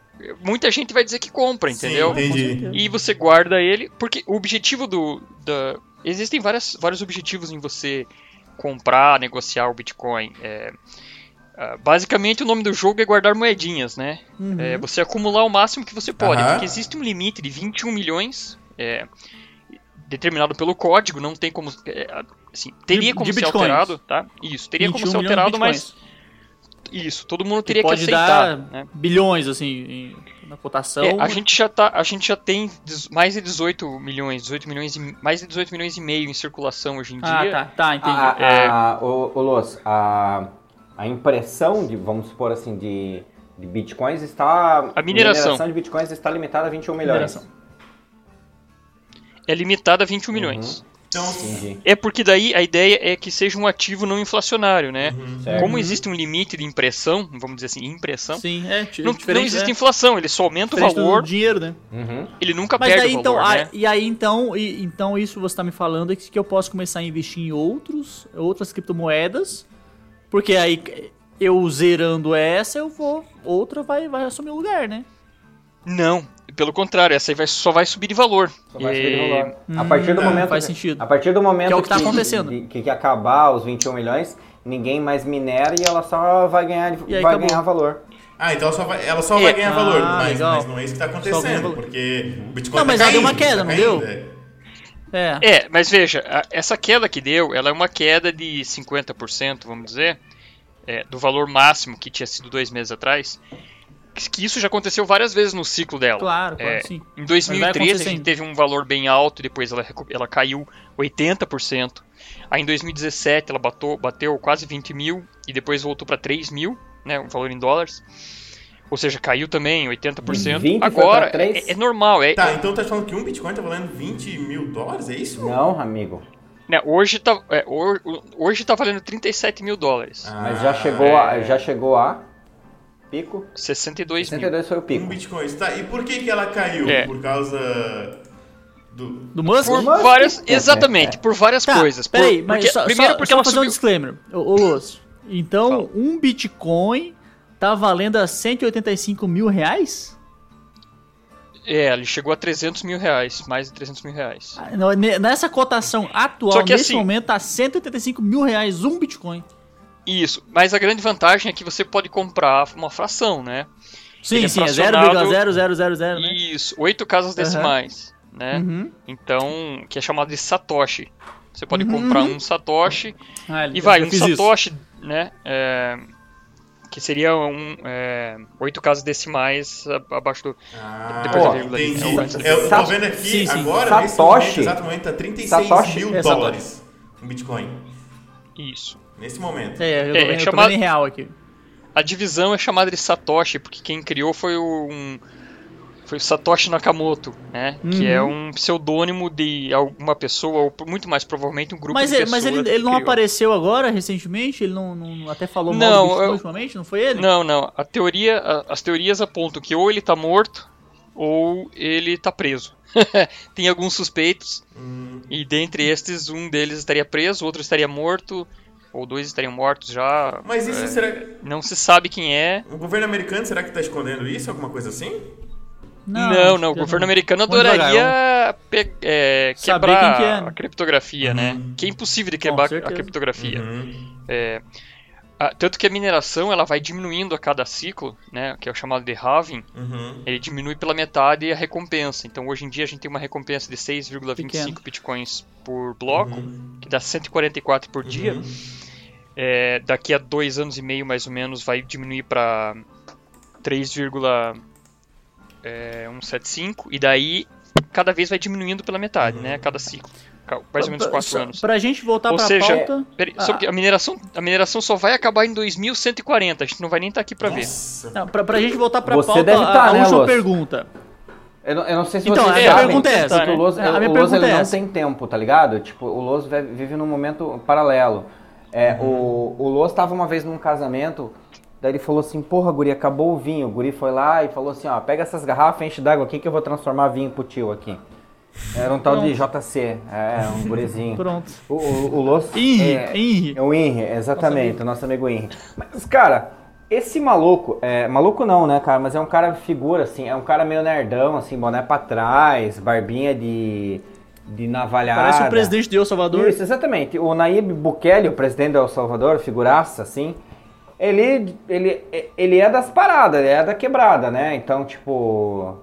muita gente vai dizer que compra, entendeu? Sim, entendi. E você guarda ele, porque o objetivo do. Da, existem várias, vários objetivos em você comprar, negociar o Bitcoin. É, ah, basicamente, o nome do jogo é guardar moedinhas, né? Uhum. É você acumular o máximo que você pode, Aham. porque existe um limite de 21 milhões. é, determinado pelo código, não tem como. é, assim, teria De- como de ser bitcoins. alterado, tá? Isso, teria como 21 ser alterado, mas. Isso, todo mundo Que teria que pode aceitar. dar né? bilhões, assim, em- na cotação. É, a gente já tá, a gente já tem mais de 18 milhões, 18 milhões e, mais de 18 milhões e meio em circulação hoje em Ah, dia. tá, tá, entendi. A, É. a, o, o Los, a, a impressão de, vamos supor assim, de, de bitcoins está. A mineração. de bitcoins está limitada a 21 milhões. Mineração. É limitada a 21 milhões. Então, Entendi. É porque daí a ideia é que seja um ativo não inflacionário, né? Uhum. Como existe um limite de impressão, vamos dizer assim, impressão, Sim, é, t- não, não existe né? inflação, ele só aumenta o Diferente do valor, dinheiro, né? Uhum. ele nunca Mas perde daí o então, valor, ah, né? e aí então, e- então isso você tá me falando é que, que eu posso começar a investir em outros, outras criptomoedas, porque aí eu zerando essa, eu vou, outra vai, vai assumir o lugar, né? Não, pelo contrário, essa aí vai, só vai subir de valor. Só vai subir de valor. a Hum, partir do tá, momento. faz sentido. A partir do momento Que é o que tá acontecendo. de- que, que acabar os 21 milhões, ninguém mais minera e ela só vai ganhar, vai acabou. ganhar valor. Ah, então ela só vai, ela só É. vai ganhar valor, Ah, mas, legal. mas não é isso que tá ganha acontecendo, valor. porque o Bitcoin Não, tá mas ela deu caindo, uma queda, tá não caindo, deu? é. É. É, mas veja, a- essa queda que deu, ela é uma queda de 50%, vamos dizer, é, do valor máximo que tinha sido dois meses atrás. Que isso já aconteceu várias vezes no ciclo dela. Claro, claro, É, sim. Em Mas vai 2013 a gente teve um valor bem alto e depois ela, ela caiu 80%. Aí em 2017 ela bateu, bateu quase 20 mil e depois voltou para 3 mil, né, o valor em dólares. Ou seja, caiu também 80%. 20 foi Agora, é, é normal. É, Tá, então tá falando que um Bitcoin tá valendo 20 mil dólares, é isso? Não, amigo. Né, hoje, tá, é, ho- hoje tá valendo 37 mil dólares. Mas já chegou, é. a, já chegou a pico? 62 mil. 62 foi o Um pico. Bitcoin. Tá, e por que, que ela caiu? É. Por causa do. Do Musk? Por Musk, várias, é, exatamente, é. por várias Tá, coisas. Por- Peraí, mas porque- só, primeiro porque só ela fazer um subiu. disclaimer. Ô, ô Lúcio, então Fala. um Bitcoin tá valendo a 185 mil reais? É, ele chegou a 300 mil reais, mais de 300 mil reais. Ah, Nessa cotação atual, que nesse assim- momento, tá 185 mil reais um Bitcoin. Isso, mas a grande vantagem é que você pode comprar uma fração, né? Sim, Ele é sim, é fracionado- 0,0000, né? Isso, oito casas decimais, né? Uhum. Então, que é chamado de Satoshi. Você pode Uhum, comprar uhum. um Satoshi Ah, e vai, um fiz isso. Satoshi, né? é, que seria um, é, oito casas decimais abaixo do. Ah, Depois da vírgula entendi. é o antes da Eu tô vendo aqui Sim, sim. agora, nesse Satoshi. momento, exato momento, tá 36 Satoshi. mil É, Satoshi. dólares um Bitcoin. Isso. Nesse momento. É, eu tô, É, vendo, tô chamado- em real aqui. A divisão é chamada de Satoshi, porque quem criou foi o, um, foi o Satoshi Nakamoto, né? Que Uhum. é um pseudônimo de alguma pessoa, ou muito mais provavelmente um grupo Mas, de ele, pessoas. mas ele, que ele não criou. apareceu agora, recentemente? Ele não, não- até falou mal Não, do Bitcoin eu- ultimamente? Não foi ele? Não, não. A teoria, a- as teorias apontam que ou ele tá morto ou ele tá preso. Tem alguns suspeitos Hum, e dentre estes um deles estaria preso, outro estaria morto ou dois estariam mortos já. Mas isso É, será. Não se sabe quem é. O governo americano será que tá escondendo isso? Alguma coisa assim? Não, não. acho O governo americano Vamos devagar, adoraria pe- é, Saber quebrar que é, né? a criptografia, né? Uhum. Que é impossível de quebrar a criptografia. Uhum. É, a- tanto que a mineração ela vai diminuindo a cada ciclo, né? Que é o chamado de halving. Uhum. Ele diminui pela metade a recompensa. Então hoje em dia a gente tem uma recompensa de 6,25 Pequeno. bitcoins por bloco, Uhum. que dá 144 por dia. Uhum. É, daqui a dois anos e meio mais ou menos vai diminuir para 3,175 e daí cada vez vai diminuindo pela metade, né? A cada ciclo, mais ou menos Pra- 4 só- anos. Pra gente voltar Ou pra seja, pauta... Peraí, só Ah. que a mineração, a mineração só vai acabar em 2140. A gente não vai nem estar aqui para ver. Nossa. Não, pra, pra gente voltar pra Você pauta, deve a, tá, a né, última Lúcio? pergunta. Eu não, eu não sei se Então, vocês a minha sabem, pergunta é essa. porque o Loz, A minha o Loz, pergunta ele é não essa. tem tempo, tá ligado? Tipo, o Loz ve- vive num momento paralelo. É, o, o Loz tava uma vez num casamento, daí ele falou assim, porra, guri, acabou o vinho. O guri foi lá e falou assim, ó, pega essas garrafas, enche d'água aqui que eu vou transformar vinho pro tio aqui. Era um tal de JC, é, um gurizinho. Pronto. O, o, o Loz... Inri, é, Inri. é o Henry, exatamente, o nosso amigo Henry. Mas, cara, esse maluco, é, maluco não, né, cara, mas é um cara figura, assim, é um cara meio nerdão, assim, boné pra trás, barbinha de, de navalhada. Parece o presidente de El Salvador. Isso, exatamente. O Nayib Bukele, o presidente do El Salvador, figuraça, assim, ele, ele, ele é das paradas, ele é da quebrada, né? Então, tipo,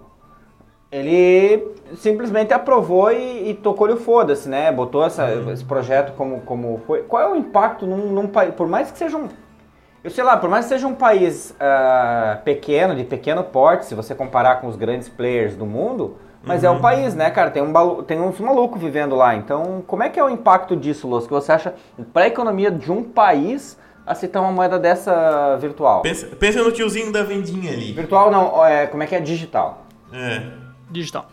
ele simplesmente aprovou e, e tocou-lhe o foda-se, né? Botou essa- esse projeto como, como foi. Qual é o impacto num, num país, por mais que seja um... Eu sei lá, por mais que seja um país ah, pequeno, de pequeno porte, se você comparar com os grandes players do mundo, mas é o país, né, cara? Tem, um tem uns malucos vivendo lá. Então, como é que é o impacto disso, Lúcio? Que você acha para a economia de um país aceitar uma moeda dessa virtual? Pensa, pensa no tiozinho da vendinha ali. Virtual não, é, como é que é digital? É. Digital.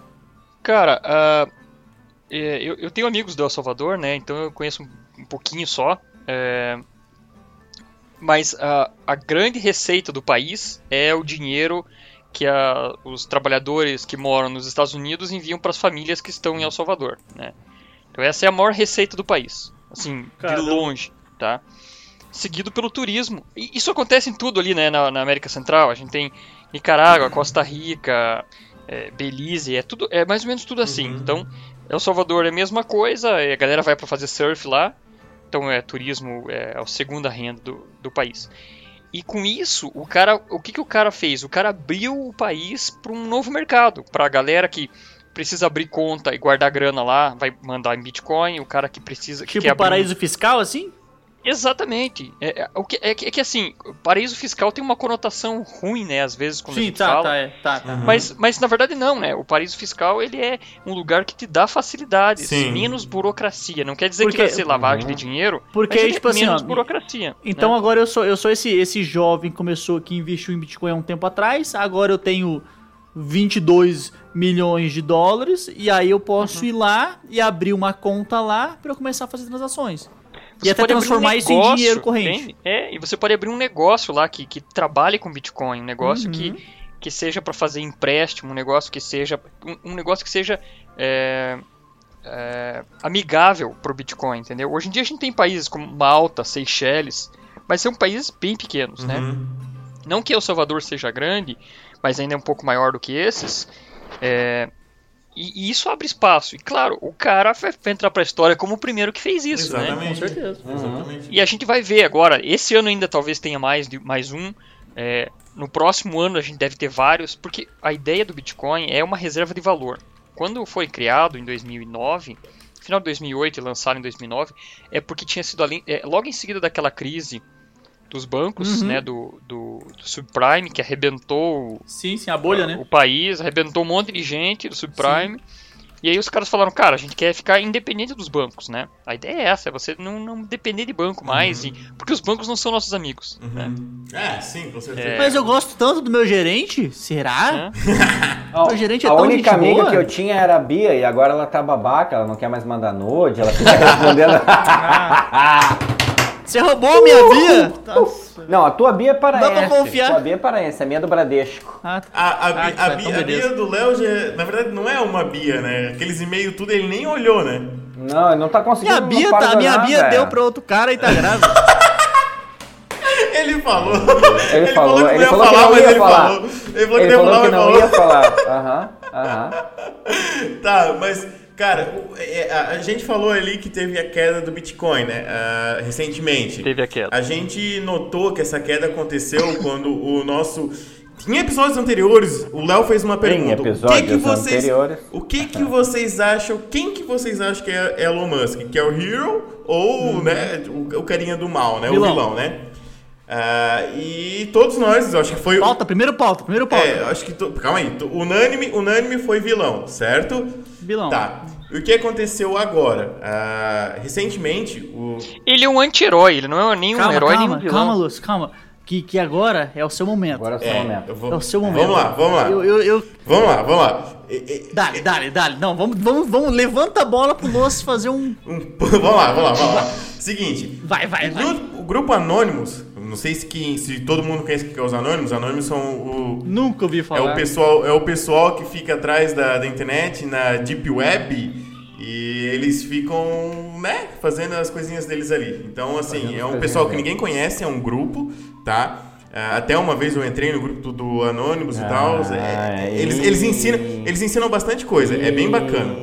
Cara, é, eu, eu tenho amigos do El Salvador, né? Então eu conheço um, um pouquinho só. é, mas ah, a grande receita do país é o dinheiro que a- os trabalhadores que moram nos Estados Unidos enviam para as famílias que estão em El Salvador, né? Então essa é a maior receita do país, assim, Caramba. de longe, tá? Seguido pelo turismo. E isso acontece em tudo ali, né, na, na América Central. A gente tem Nicarágua, Costa Rica, é, Belize, é tudo, é mais ou menos tudo assim. Uhum. Então, El Salvador é a mesma coisa, a galera vai para fazer surf lá. Então, é turismo é a segunda renda do, do país. E com isso, o cara, o que, que o cara fez? O cara abriu o país para um novo mercado, para a galera que precisa abrir conta e guardar grana lá, vai mandar em Bitcoin, o cara que precisa que Tipo quer abrir um- paraíso fiscal, assim? Exatamente. É, é, o que, é, que, é que assim, paraíso fiscal tem uma conotação ruim, né? Às vezes quando a Sim, gente tá, fala. tá, é, tá, tá. Uhum. Mas, mas na verdade não, né? O paraíso fiscal ele é um lugar que te dá facilidades, Sim. menos burocracia. Não quer dizer Porque- que vai ser lavagem Uhum. de dinheiro, Porque, mas ele tipo é assim, menos ó, burocracia. Então né? agora eu sou, eu sou esse, esse jovem que começou, que investiu em Bitcoin há um tempo atrás, agora eu tenho 22 milhões de dólares e aí eu posso ir lá e abrir uma conta lá para eu começar a fazer transações. Você e até transformar um isso em negócio, dinheiro corrente. entende? É, e você pode abrir um negócio lá que, que trabalhe com Bitcoin, um negócio Uhum. que, que seja para fazer empréstimo, um negócio que seja um, um negócio que seja é, é, amigável pro Bitcoin, entendeu? Hoje em dia a gente tem países como Malta, Seychelles, mas são países bem pequenos, né? Uhum. Não que El Salvador seja grande, mas ainda é um pouco maior do que esses. é, e, e isso abre espaço. E claro, o cara vai, entrar pra história como o primeiro que fez isso, né? Exatamente. Com certeza. Exatamente. E a gente vai ver agora. Esse ano ainda talvez tenha mais, de- mais um. é, no próximo ano a gente deve ter vários, porque a ideia do Bitcoin é uma reserva de valor. Quando foi criado em 2009, final de 2008 e lançado em 2009, é porque tinha sido ali, é, logo em seguida daquela crise dos bancos, Uhum. né, do, do, do subprime que arrebentou Sim, sim, a bolha, né? o país, arrebentou um monte de gente do subprime. E aí os caras falaram, cara, a gente quer ficar independente dos bancos, né? A ideia é essa, é você não, não depender de banco mais, e, porque os bancos não são nossos amigos, né? Uhum. É, sim, com certeza. É. Mas eu gosto tanto do meu gerente, será? Né? Ó, O gerente é a tão única gente amiga boa. que eu tinha era a Bia e agora ela tá babaca, ela não quer mais mandar nude, ela fica respondendo. Você roubou minha via? Nossa. não, a tua Bia é paraense. Dá pra confiar. Tua Bia é paraense, a minha é do Bradesco. Ah, tá. A, a, Ah, a, então Bia, a. Bia do Léo, já, na verdade, não é uma Bia, né? Aqueles e-mails tudo ele nem olhou, né? Não, ele não tá conseguindo. Minha Bia, tá, minha Bia velho. deu pra outro cara e tá grávida. Ele falou. Ele falou, que não ele ia falar, não mas ele falar. falou. Ele falou que Ele não falou que ia falar. Aham, aham. Tá, mas, cara, é, a, gente falou ali que teve a queda do Bitcoin, né? ah, recentemente. Teve a queda. A gente notou que essa queda aconteceu quando o nosso. Em episódios anteriores, o Léo fez uma pergunta. o que episódios que vocês, anteriores. O que que vocês acham? Quem que vocês acham que é Elon Musk? Que é o Hero ou, né, o, o carinha do mal, né? Vilão. O vilão, né? Ah, e todos nós, eu acho que foi. Pauta, primeiro pauta, primeiro pauta. É, eu acho que. to- Calma aí. to- Unânime, unânime foi vilão, certo? Vilão. Tá. O que aconteceu agora? Ah, recentemente, o. Ele é um anti-herói, ele não é nem um Calma, herói nem calma, um vilão. calma, Lúcio, calma. Que, que agora é o seu momento. Agora é o seu É, momento. vou- É o seu momento. Vamos lá, vamos lá. Eu, eu, eu... Vamos lá, vamos lá. Dale, dale, dale. Não, vamos, vamos, vamos. Levanta a bola pro Lúcio fazer um. um- vamos lá, vamos lá, vamos lá. Seguinte. Vai, vai, o, vai. grupo, o grupo Anonymous, não sei se, que, se todo mundo conhece o que é os Anonymous, Anonymous são o. Nunca ouvi É falar. o, pessoal, é o pessoal que fica atrás da, da internet, na Deep Web, e eles ficam, né, fazendo as coisinhas deles ali. Então, assim, Fazendo é um pessoal que ninguém conhece, é um grupo, tá? Ah, Até uma vez eu entrei no grupo do Anonymous e Ah, tal. é- eles, e- eles, ensinam, eles ensinam bastante coisa, é bem bacana.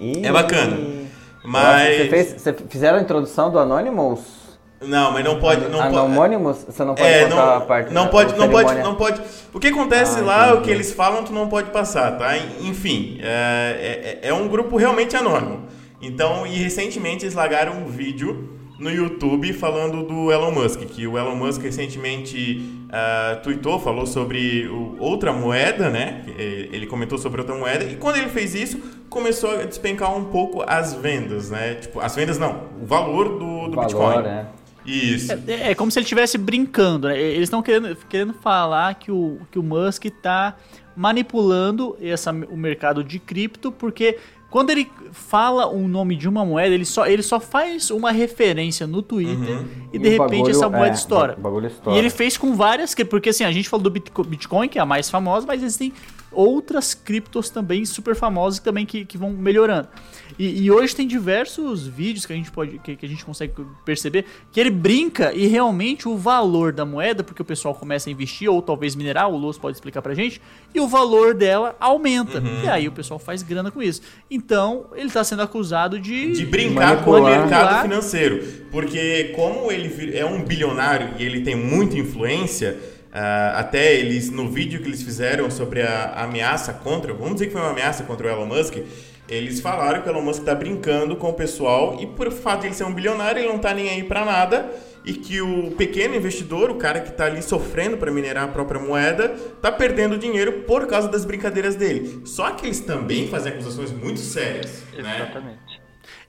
E- É bacana. Você Mas. fez, você fizeram a introdução do Anonymous? Não, mas não pode. Não pode Anonymous? Você não pode É, não, a parte não pode, não pode, não pode. O que acontece Ah, lá, entendi. o que eles falam, tu não pode passar, tá? Enfim, é, é, é um grupo realmente anônimo. Então, e recentemente eles largaram um vídeo no YouTube falando do Elon Musk, que o Elon Musk recentemente ah, tweetou, falou sobre o- outra moeda, né? Eh, Ele comentou sobre outra moeda, e quando ele fez isso, começou a despencar um pouco as vendas, né? Tipo, as vendas não, o valor do, do Valor, Bitcoin. né? Isso. É, é como se ele estivesse brincando, né? Eles estão querendo, querendo falar que o, que o Musk está manipulando essa, o mercado de cripto, porque quando ele fala o nome de uma moeda, ele só, ele só faz uma referência no Twitter Uhum. e E de o repente bagulho- essa moeda é, estoura. E ele fez com várias, porque assim, a gente falou do Bitco- Bitcoin, que é a mais famosa, mas existem outras criptos também super famosas que também que, que vão melhorando. E, e hoje tem diversos vídeos que a gente pode, que, que a gente consegue perceber que ele brinca e realmente o valor da moeda, porque o pessoal começa a investir ou talvez minerar, o Luz pode explicar pra gente, e o valor dela aumenta. E aí o pessoal faz grana com isso. Então, ele tá sendo acusado de de brincar com o mercado financeiro. Porque como ele é um bilionário e ele tem muita influência, ah, até eles, no vídeo que eles fizeram sobre a ameaça contra, vamos dizer que foi uma ameaça contra o Elon Musk, eles falaram que o Elon Musk está brincando com o pessoal e por fato de ele ser um bilionário, ele não tá nem aí para nada e que o pequeno investidor, o cara que está ali sofrendo para minerar a própria moeda, tá perdendo dinheiro por causa das brincadeiras dele. Só que eles também fazem acusações muito sérias, né?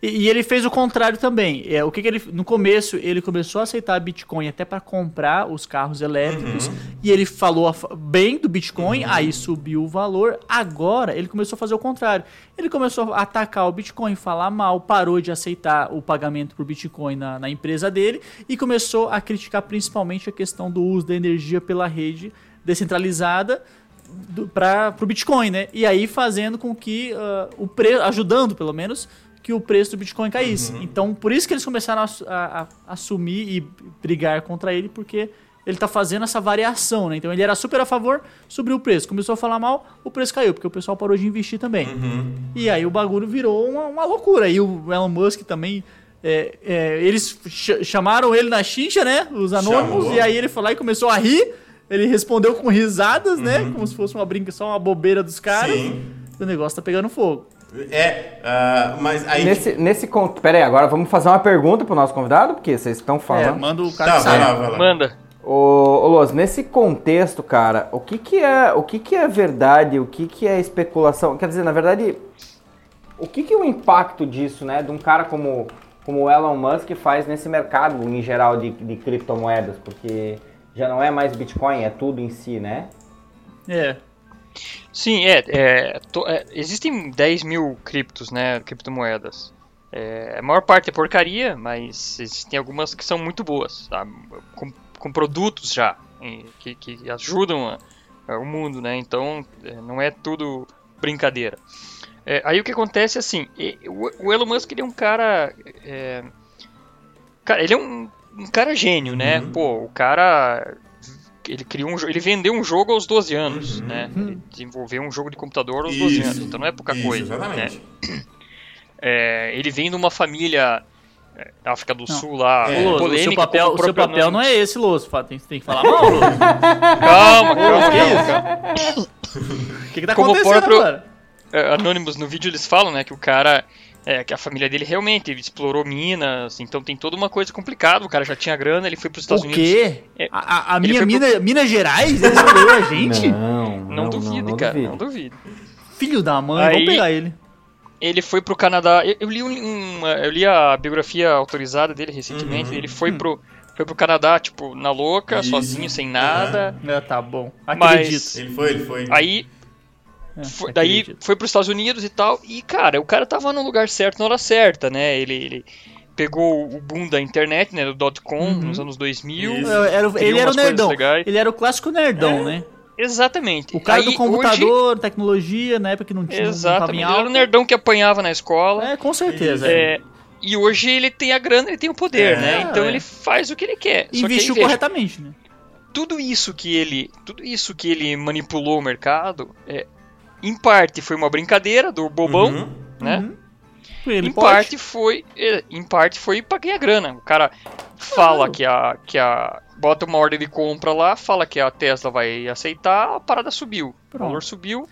E, e ele fez o contrário também. É, o que, que ele no começo ele começou a aceitar Bitcoin até para comprar os carros elétricos e ele falou bem do Bitcoin, aí subiu o valor. Agora ele começou a fazer o contrário. Ele começou a atacar o Bitcoin, falar mal, parou de aceitar o pagamento por Bitcoin na, na empresa dele e começou a criticar principalmente a questão do uso da energia pela rede descentralizada para o Bitcoin, né? E aí fazendo com que ah, o preço, ajudando pelo menos, que o preço do Bitcoin caísse. Então, por isso que eles começaram a, a- a assumir e brigar contra ele, porque ele tá fazendo essa variação, né? Então ele era super a favor, subiu o preço. Começou a falar mal, o preço caiu, porque o pessoal parou de investir também. E aí o bagulho virou uma, uma loucura. E o Elon Musk também. é, é, eles ch- chamaram ele na xincha, né? Os anônimos, Chamou. e aí ele foi lá e começou a rir. Ele respondeu com risadas, né? Como se fosse uma brinca, só uma bobeira dos caras. Sim. O negócio tá pegando fogo. É, ah, mas aí. Nesse, nesse con- Pera aí, agora vamos fazer uma pergunta pro nosso convidado, porque vocês estão É, falando. manda o cara Tá, que vai lá, vai lá. Manda. Ô, ô Loz, nesse contexto, cara, o que que é, o que que é verdade, o que que é especulação? Quer dizer, na verdade, o que que é o impacto disso, né, de um cara como, como o Elon Musk faz nesse mercado em geral de, de criptomoedas? Porque já não é mais Bitcoin, é tudo em si, né? É. Sim, é, é, to- é, Existem 10 mil criptos, né? Criptomoedas. É, a maior parte é porcaria, mas existem algumas que são muito boas, tá? com, com produtos já, em- que, que ajudam a- a- o mundo, né? Então é, não é tudo brincadeira. É, aí o que acontece é assim, o, o Elon Musk ele é um cara. é, cara, ele é um, um cara gênio, né? Uhum. Pô, o cara ele criou um ele vendeu um jogo aos 12 anos, Uhum. né? Ele desenvolveu um jogo de computador aos 12 Isso. anos, então não é pouca Isso, coisa. Exatamente. né? É, ele vem de uma família é, África do Não. Sul lá, É. Ô, Loso, o polêmica, seu papel, o seu papel não é esse. Fa- Tem, tem que falar mal. Calma, calma. O que, que tá Como acontecendo, próprio- cara? É, Anonymous no vídeo eles falam, né, que o cara é, que a família dele realmente explorou Minas, então tem toda uma coisa complicada. O cara já tinha grana, ele foi para os Estados O Unidos. quê? É, A, a- minha pro- Mina, Minas Gerais? Escolheu a gente? Não, Não, duvide, não cara, duvido. não duvide. Filho da mãe, Aí- vamos pegar ele. Ele foi pro Canadá. Eu, eu li um, uma- eu li a biografia autorizada dele recentemente. Uhum. Ele foi pro foi pro Canadá, tipo, na louca, Isso. sozinho, sem nada. É, tá bom. Mas- Acredito. Ele foi, ele foi. Aí É, Foi- daí acredito. foi para os Estados Unidos e tal. E, cara, o cara tava no lugar certo na hora certa, né? Ele, ele pegou o boom da internet, né? Do dot-com, Uhum. nos anos 2000. Isso. É, era ele era o nerdão. legais. Ele era o clássico nerdão, né? Exatamente. O cara Aí, do computador, tecnologia, na época que não tinha Hoje, não exatamente. Ele era o nerdão que apanhava na escola. É, com certeza. É, e hoje ele tem a grana, ele tem o poder, É, né? Então é. ele faz o que ele quer. Que Investiu veja, corretamente, né? tudo isso que ele, tudo isso que ele manipulou o mercado, é, em parte foi uma brincadeira do bobão, Uhum. né? Uhum. Ele em pode. parte foi é, em parte foi para ganhar grana o cara fala Claro. que a que a bota uma ordem de compra lá fala que a Tesla vai aceitar a parada subiu o Pronto. valor subiu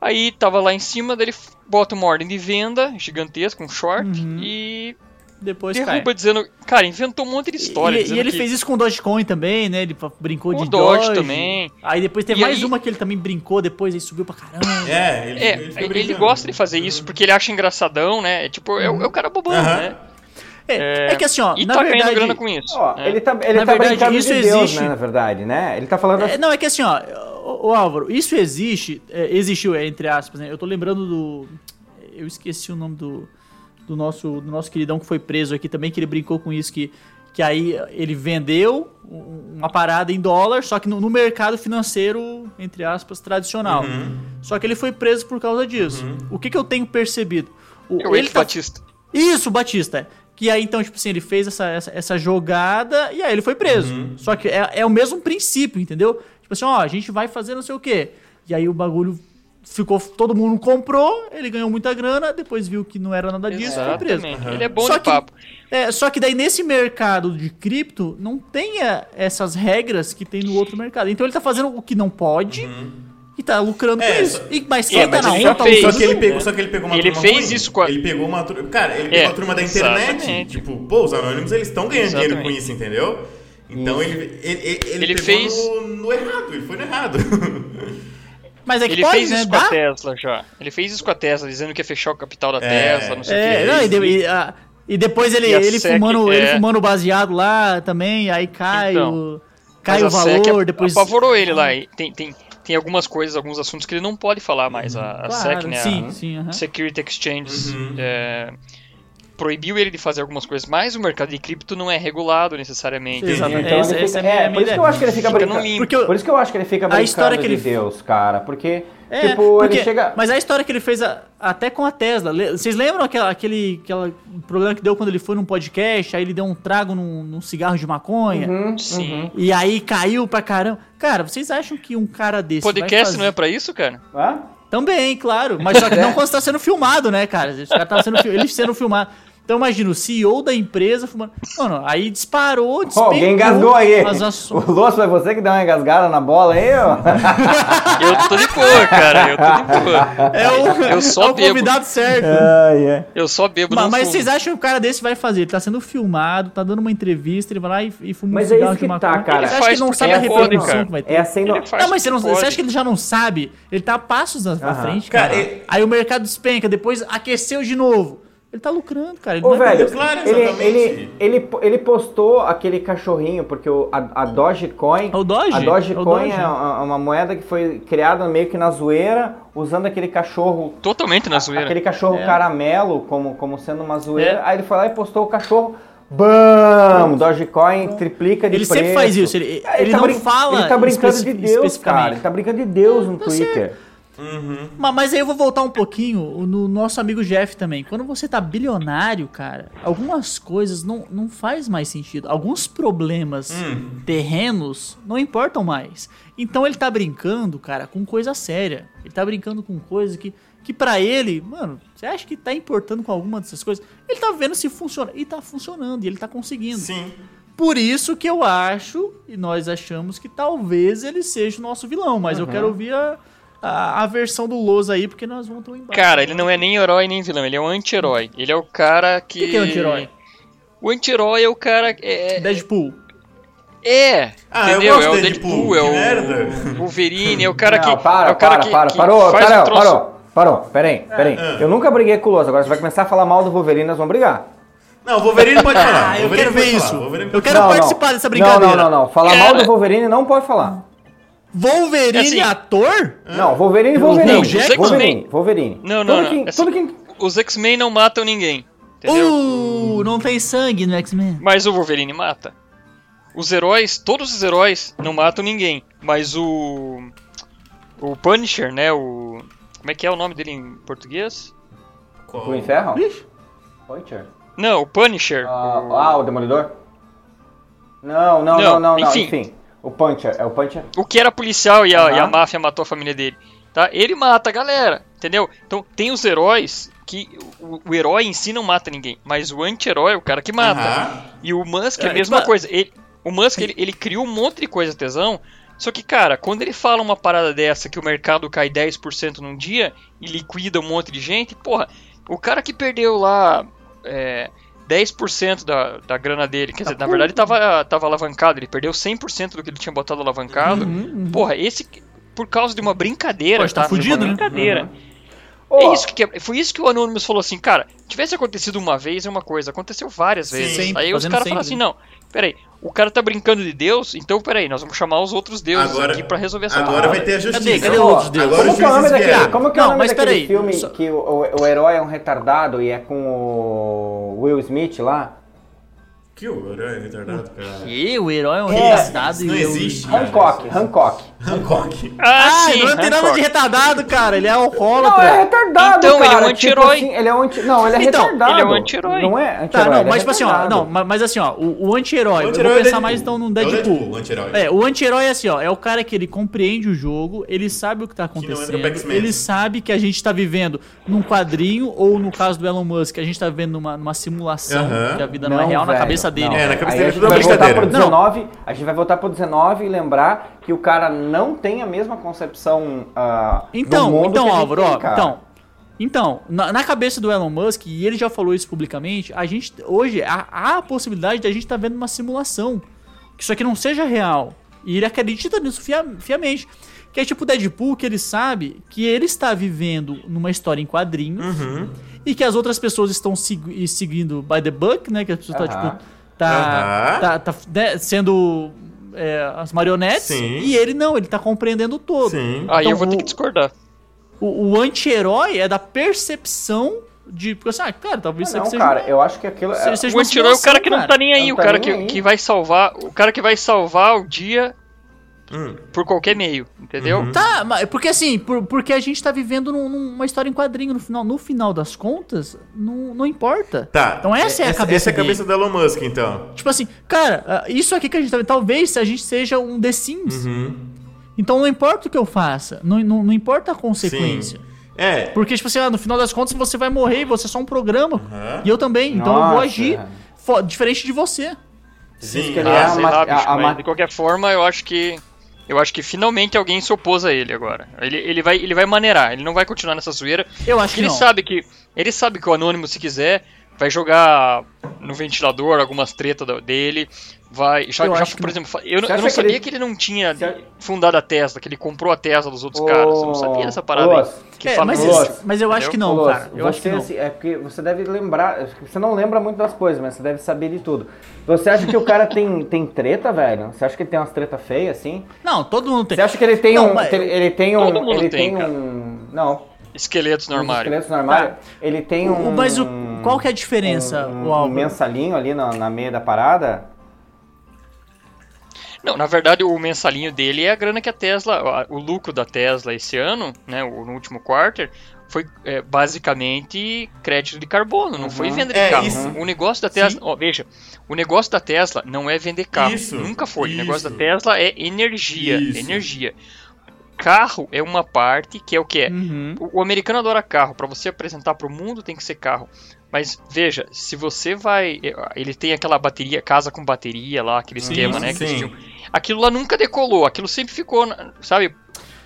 aí tava lá em cima dele bota uma ordem de venda gigantesca um short Uhum. e Depois derruba cai. dizendo cara inventou um monte de história e, e ele que fez isso com o Dogecoin também, né? Ele brincou Com de o Doge Doge. também. Aí depois teve E mais aí- uma que ele também brincou depois, aí subiu pra caramba. É, ele, é, ele, ele, brincando. gosta de fazer isso porque ele acha engraçadão, né? É Tipo, é, o- é o cara bobão, Aham. né? É, É, é que assim, ó, E na tá verdade... grana com isso. Ó, né? ele tá, ele Na tá verdade, brincando isso de Deus, existe. né, na verdade, né? Ele tá falando É, não, é que assim, ó, ô, ô, Álvaro, isso existe, é, existiu, é, entre aspas, né? Eu tô lembrando do. Eu esqueci o nome do, do, nosso, do nosso queridão que foi preso aqui também, que ele brincou com isso, que, que aí ele vendeu um- uma parada em dólar, só que no, no mercado financeiro, entre aspas, tradicional. Uhum. Só que ele foi preso por causa disso. O que, que eu tenho percebido? O, É o ele tá- Batista. isso, Batista. Que aí, então, tipo assim, ele fez essa, essa, essa jogada e aí ele foi preso. Uhum. Só que é, é o mesmo princípio, entendeu? Tipo assim, ó, a gente vai fazer não sei o quê. E aí o bagulho ficou, todo mundo comprou, ele ganhou muita grana, depois viu que não era nada disso e foi preso. Exatamente. Ele é bom Só de que- papo. É, só que daí nesse mercado de cripto não tem é, essas regras que tem no outro mercado. Então ele tá fazendo o que não pode e tá lucrando É, com isso. E, mas É, quem tá mas na ele onda tá fez. Só lucrando que ele pegou, só que ele pegou uma Ele turma fez ruim. isso com a- Ele pegou uma turma. Cara, ele É, pegou a turma da internet. exatamente. Tipo, pô, os anônimos eles estão ganhando dinheiro com Exatamente. isso, entendeu? Então ele, ele, ele, Ele pegou fez- no, no errado, ele foi no errado. Mas é que Ele pode, fez né? isso com a? Tesla já. Ele fez isso com a Tesla, dizendo que ia fechar o capital da É, Tesla, não sei o É, que. não, e, de- e, ah, e depois ele, E a ele, SEC, fumando, ele é. fumando baseado lá também, aí cai, Então, o, cai o a SEC valor, depois... apavorou ele lá. Tem, tem, tem algumas coisas, alguns assuntos que ele não pode falar mais. A, a Claro, SEC, né? sim, a sim, aham. Security Exchanges Uhum. é, proibiu ele de fazer algumas coisas, mas o mercado de cripto não é regulado necessariamente. Exatamente. Então ele fica, é a é, por isso que eu acho que ele fica, Fica no brincando. Porque eu- Por isso que eu acho que ele fica brincando história que de ele- Deus, cara. Porque, É, tipo, porque- ele chega... Mas a história que ele fez a- até com a Tesla. Vocês lembram aquela, aquele, aquele problema que deu quando ele foi num podcast? Aí ele deu um trago num, num cigarro de maconha. Uhum, Sim. uhum. E aí caiu pra caramba. Cara, vocês acham que um cara desse. vai Podcast fazer... não é pra isso, cara? Hã? Também, claro. Mas só que É. não quando está sendo filmado, né, cara? Esse cara tava sendo, fi- ele sendo filmado. Então imagina, o CEO da empresa fumando. Mano, aí disparou, Ó, despencou alguém engasgou aí. as ações. O Lúcio, foi você que deu uma engasgada na bola aí, ó? Eu tô de boa, cara. Eu tô de boa. É o, Eu só é o bebo. convidado certo. Ai, é. Eu só bebo Mas, não mas vocês acham que o cara desse vai fazer? Ele tá sendo filmado, tá dando uma entrevista, ele vai lá e, e fuma Mas um é cigarro isso que de tá, maconha. cara. Você Ele acha que ele não sabe a repercussão cara. que vai ter? É assim, não... Ele Não, mas você, não, você acha que ele já não sabe? Ele tá a passos na, na Aham. frente, Cara, cara. e- Aí o mercado despenca, depois aqueceu de novo. Ele tá lucrando, cara. Ele Ô, velho, Claro, ele, exatamente. ele, ele, ele postou aquele cachorrinho, porque o, a, a Dogecoin... É o Doge? A É Dogecoin Doge. é uma, uma moeda que foi criada meio que na zoeira, usando aquele cachorro... Totalmente na zoeira. Aquele cachorro É. caramelo como, como sendo uma zoeira. É. Aí ele foi lá e postou o cachorro... BAM! Dogecoin triplica de Ele preço. sempre faz isso, ele- É, ele não fala Ele tá brincando de Deus, cara. Ele tá brincando de Deus no Tá Twitter. Mas, mas aí eu vou voltar um pouquinho no nosso amigo Jeff também. Quando você tá bilionário, cara, algumas coisas não, não faz mais sentido. Alguns problemas Hum. terrenos não importam mais. Então ele tá brincando, cara, com coisa séria. Ele tá brincando com coisa que, que para ele, mano, você acha que tá importando com alguma dessas coisas? Ele tá vendo se funciona. E tá funcionando, e ele tá conseguindo. Sim. Por isso que eu acho, e nós achamos que talvez ele seja o nosso vilão, mas eu quero ouvir a, a, a versão do Loz aí, porque nós vamos um embate. Cara, ele não é nem herói nem vilão, ele é um anti-herói. Ele é o cara que. O que, que é anti-herói? O anti-herói é o cara. É. Deadpool. é Ah, eu entendeu? gosto é o do Deadpool, Deadpool, é o merda. Wolverine, é o cara Não, que. para, é o cara para, que, para, que parou, faz parou, um troço- parou, parou, peraí, peraí. Eu nunca briguei com o Loso, agora você vai começar a falar mal do Wolverine, nós vamos brigar. Não, o Wolverine pode falar. Ah, eu Wolverine quero ver pode isso. falar, Eu quero Não, não. participar dessa brincadeira. Não, não, não, não. Falar Cara. mal do Wolverine não pode falar. Wolverine Assim, ator? Não, Wolverine, Não, Wolverine. os X-Men. Wolverine, Wolverine. Não, não, Tudo não, que- assim- tudo que- Os X-Men não matam ninguém. Entendeu? Uh, não tem sangue no X-Men. Mas o Wolverine mata. Os heróis, todos os heróis não matam ninguém. Mas o. O Punisher, né? O. Como é que é o nome dele em português? Qual? Ferro? Ixi. Punisher. Não, o Punisher. Ah, o- ah, o Demolidor? Não, não, não, Não, não, não, enfim. enfim. O Puncher, é o Puncher? O que era policial e a, Aham. e a máfia matou a família dele. Tá? Ele mata a galera, entendeu? Então tem os heróis que o, o herói em si não mata ninguém, mas o anti-herói é o cara que mata. Aham. E o Musk é É, a mesma tipo, coisa. Ele- o Musk ele, ele criou um monte de coisa tesão. Só que, cara, quando ele fala uma parada dessa que o mercado cai 10% num dia e liquida um monte de gente, porra, o cara que perdeu lá é, 10% da, da grana dele, quer dizer, na verdade tava, tava alavancado, ele perdeu 100% do que ele tinha botado alavancado. Porra, esse por causa de uma brincadeira, Pode tá tá? fudido, uma né? brincadeira. Ô, É isso que, foi isso que o Anonymous falou assim, cara, tivesse acontecido uma vez é uma coisa, aconteceu várias Sim. vezes. Sempre, Aí os caras falaram assim, não, peraí, o cara tá brincando de Deus, então peraí, nós vamos chamar os outros deuses Agora, aqui pra resolver essa agora parada. vai ter a justiça. Cadê? Cadê outros deuses? Agora como que é o nome daquele, como que é o Não, nome mas daquele peraí, filme só- que o, o, o herói é um retardado e é com o Will Smith lá? Que o herói é retardado, cara. E o herói é um É, retardado isso e não existe. Hancock, Hancock. Hancock. Ah, Ah, sim, não tem nada de retardado, cara. Ele é Não, alcoólatra. é retardado, Então, ele é um cara. anti-herói. Tipo assim, ele é um anti... Não, ele é Então, retardado. ele é um anti-herói. Não é Tá, anti-herói, não, ele é mas tipo assim, ó, não, ma- mas assim, ó, o, o anti-herói, O eu vou é pensar Deadpool. mais então no É o Deadpool. Deadpool, o anti-herói. É, o anti-herói é assim, ó, é o cara que ele compreende o jogo, ele sabe o que tá não acontecendo, X-Men. ele sabe que a gente tá vivendo num quadrinho, ou no caso do Elon Musk, a gente tá vivendo numa, numa simulação, Aham. que a vida não, é real na velho, cabeça dele. não. É, na cabeça dele a gente tudo é vai voltar brincadeira. pro 19, a gente vai voltar pro 19 e lembrar que o cara não tem a mesma concepção ah, Então, do mundo então, que a gente Álvaro, tem, ó, então, então, na, na cabeça do Elon Musk, e ele já falou isso publicamente, a gente, hoje, há, há a possibilidade de a gente estar vendo uma simulação, que isso aqui não seja real, e ele acredita nisso fia- fiamente. Que é tipo o Deadpool, que ele sabe que ele está vivendo numa história em quadrinhos Uhum. e que as outras pessoas estão segui- seguindo by the book, né? Que as pessoas tá, Aham. tipo, tá, Aham. tá, tá, né, sendo é, as marionetes Sim. e ele não, ele tá compreendendo todo. Sim. Aí Então, eu vou ter o- que discordar. O, o anti-herói é da percepção de. Porque assim, ah, cara, talvez isso Não, aqui seja. cara, eu acho que aquilo é... O anti-herói é o cara que não cara. tá nem aí, Não o tá cara que, aí. que vai salvar, o cara que vai salvar o dia Hum. por qualquer meio, entendeu? Uhum. Tá, mas porque assim, por- porque a gente tá vivendo num- numa história em quadrinho no final. No final das contas, não, não importa. Tá. Então essa é a essa, cabeça Essa é a dele. cabeça do Elon Musk, então. Tipo assim, cara, ah, isso aqui que a gente tá vendo, talvez a gente seja um The Sims. Uhum. Então não importa o que eu faça, não, não, não importa a consequência. É. Porque, tipo assim, ah, no final das contas você vai morrer e você é só um programa. Aham. E eu também, então eu vou Nossa. agir diferente de você. Sim. Ah, é sei lá, bicho, a- a mas ma- de qualquer forma, eu acho que eu acho que finalmente alguém se opôs a ele agora. Ele, ele vai ele vai maneirar, ele não vai continuar nessa zoeira. Eu acho que ele não. sabe que ele sabe que o anônimo se quiser vai jogar no ventilador algumas tretas dele, vai já, Eu já, acho que por não. exemplo, eu, não- Você eu não que sabia ele- que ele não tinha Você- fundado a Tesla, que ele comprou a Tesla dos outros caras. Eu não sabia dessa parada aí. Que É, mas, mas eu acho que não, cara. Eu acho que você, não. assim, É porque você deve lembrar, que você não lembra muito das coisas, mas você deve saber de tudo. Você acha que o cara tem, tem treta, velho? Você acha que ele tem umas treta feias, assim? Não, todo mundo tem. Você acha que ele tem Não, um. mas- Ele tem um. Todo mundo ele tem, tem, cara. um. Não. Esqueletos no armário. esqueletos no armário. Tá. Ele tem O- um. mas o- qual que é a diferença, um, o um Álvaro? mensalinho ali na, na meia da parada. Não, na verdade o mensalinho dele é a grana que a Tesla, o lucro da Tesla esse ano, né, no último quarter, foi é, basicamente crédito de carbono, não foi venda de É, carro. isso. O negócio da Tesla, ó, veja, o negócio da Tesla não é vender carro, Isso, nunca foi. O negócio isso. da Tesla é energia, Isso. energia. Carro é uma parte que é o que é. Uhum. O, o americano adora carro. Para você apresentar para o mundo tem que ser carro. Mas veja, se você vai, ele tem aquela bateria, casa com bateria lá, aquele Sim, esquema, né? sim. Aquilo lá nunca decolou. Aquilo sempre ficou, sabe,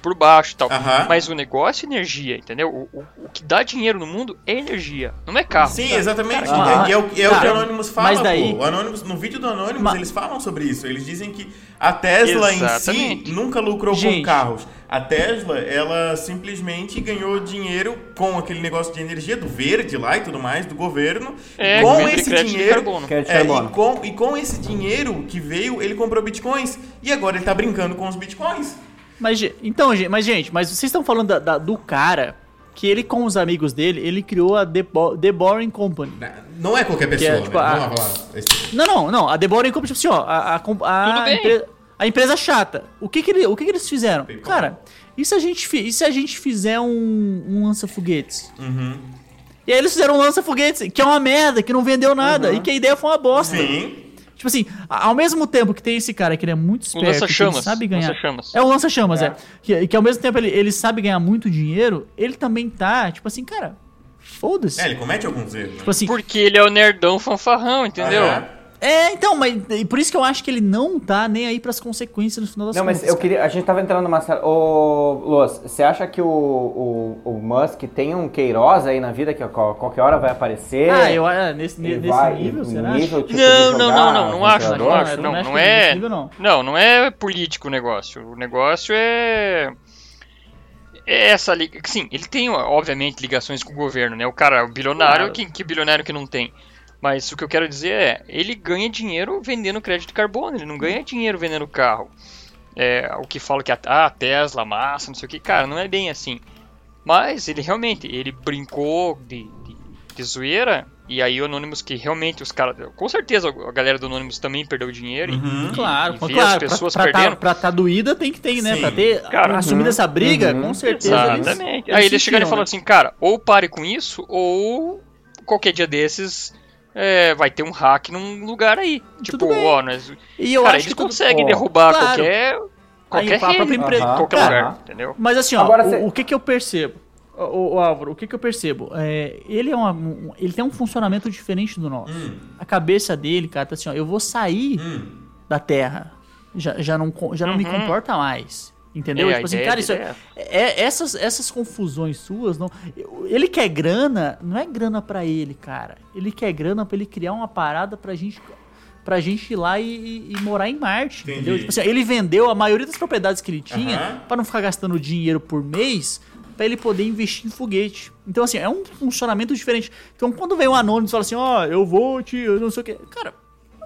por baixo e tal. Aham. Mas o negócio é energia, entendeu? O, o, o que dá dinheiro no mundo é energia, não é carro. Sim, exatamente. Cara, e é, o, é o cara, que o Anonymous fala, mas daí- pô. O Anonymous, no vídeo do Anonymous, Ma- eles falam sobre isso. Eles dizem que a Tesla em si Exatamente. nunca lucrou com Gente. carros. A Tesla, ela simplesmente ganhou dinheiro com aquele negócio de energia do verde lá e tudo mais, do governo. É, com esse dinheiro... É, e, com, e com esse dinheiro que veio, ele comprou bitcoins. E agora ele tá brincando com os bitcoins. Mas, então, gente, mas, gente, mas vocês estão falando da- da- do cara que ele, com os amigos dele, ele criou a The, Bo- The Boring Company. Não é qualquer pessoa, é, né? tipo, a- vamos lá. Esse- Não, não, não. A The Boring Company, tipo assim, ó, a, a, a Tudo bem. empre- a empresa chata. O que que, ele- o que que eles fizeram? PayPal. Cara, e se a gente, e se a gente fizer um, um lança-foguetes? Uhum. E aí eles fizeram um lança-foguetes, que é uma merda, que não vendeu nada, e que a ideia foi uma bosta. Sim. Tipo assim, ao mesmo tempo que tem esse cara que ele é muito O esperto, que ele lança-chamas. sabe ganhar. Lança-chamas. É o lança-chamas, é. É. Que, que ao mesmo tempo ele, ele sabe ganhar muito dinheiro, ele também tá, tipo assim, cara, foda-se. É, ele comete alguns erros. né? Tipo assim, Porque ele é o nerdão fanfarrão, entendeu? Aham. É, então, mas e por isso que eu acho que ele não tá nem aí pras consequências no final das Não, contas. mas eu cara. queria. A gente tava entrando numa. Ô, Loas, você acha que o, o, o Musk tem um Queiroz aí na vida que a qual- qualquer hora vai aparecer? Ah, eu ah, nesse, nesse vai- nível, será? nível, tipo, de Não, não, não, não, não acho, não eu não, acho não que é, não. não, não é político o negócio, o negócio é, é essa, li- sim, ele tem, obviamente, ligações com o governo, né, o cara, o bilionário, Claro. que, que bilionário que não tem, mas o que eu quero dizer é, ele ganha dinheiro vendendo crédito de carbono, ele não ganha dinheiro vendendo carro, é, o que fala que a, ah, Tesla, massa, não sei o que, cara, não é bem assim, mas ele realmente, ele brincou de, de, de zoeira, e aí o Anonymous que realmente os caras, com certeza a galera do Anonymous também perdeu dinheiro, e- Uhum. Claro, e pô, ver claro, as pra- pessoas pra, perdendo. tá, pra tá doída tem que ter, né? Sim. Pra ter Cara, assumido uhum, essa briga, uhum, com certeza. Exatamente. eles Aí eles chegaram e falaram né? assim, cara, ou pare com isso, ou qualquer dia desses é, vai ter um hack num lugar aí. Tipo, Tudo ó, nós, E eu cara, acho eles que tudo- conseguem Ó, derrubar claro. qualquer qualquer a própria rede, empresa- qualquer Cara, lugar, entendeu? Mas assim, ó, Agora o, cê- o que que eu percebo? O, o Álvaro, o que que eu percebo? É, ele, é uma, um- ele tem um funcionamento diferente do nosso. Hum. A cabeça dele, cara, tá assim, ó, eu vou sair Hum. da Terra. Já, já não, já não me Uhum. comporta mais. Entendeu? É, tipo assim, cara, isso é, é- essas, essas confusões suas, não. Ele quer grana, não é grana pra ele, cara. Ele quer grana pra ele criar uma parada pra gente pra gente ir lá e, e- e morar em Marte, Entendi. entendeu? Tipo assim, ele vendeu a maioria das propriedades que ele tinha Aham. pra não ficar gastando dinheiro por mês pra ele poder investir em foguete. Então, assim, é um funcionamento diferente. Então, quando vem um anônimo e fala assim, ó, eu vou te... eu não sei o quê. Cara,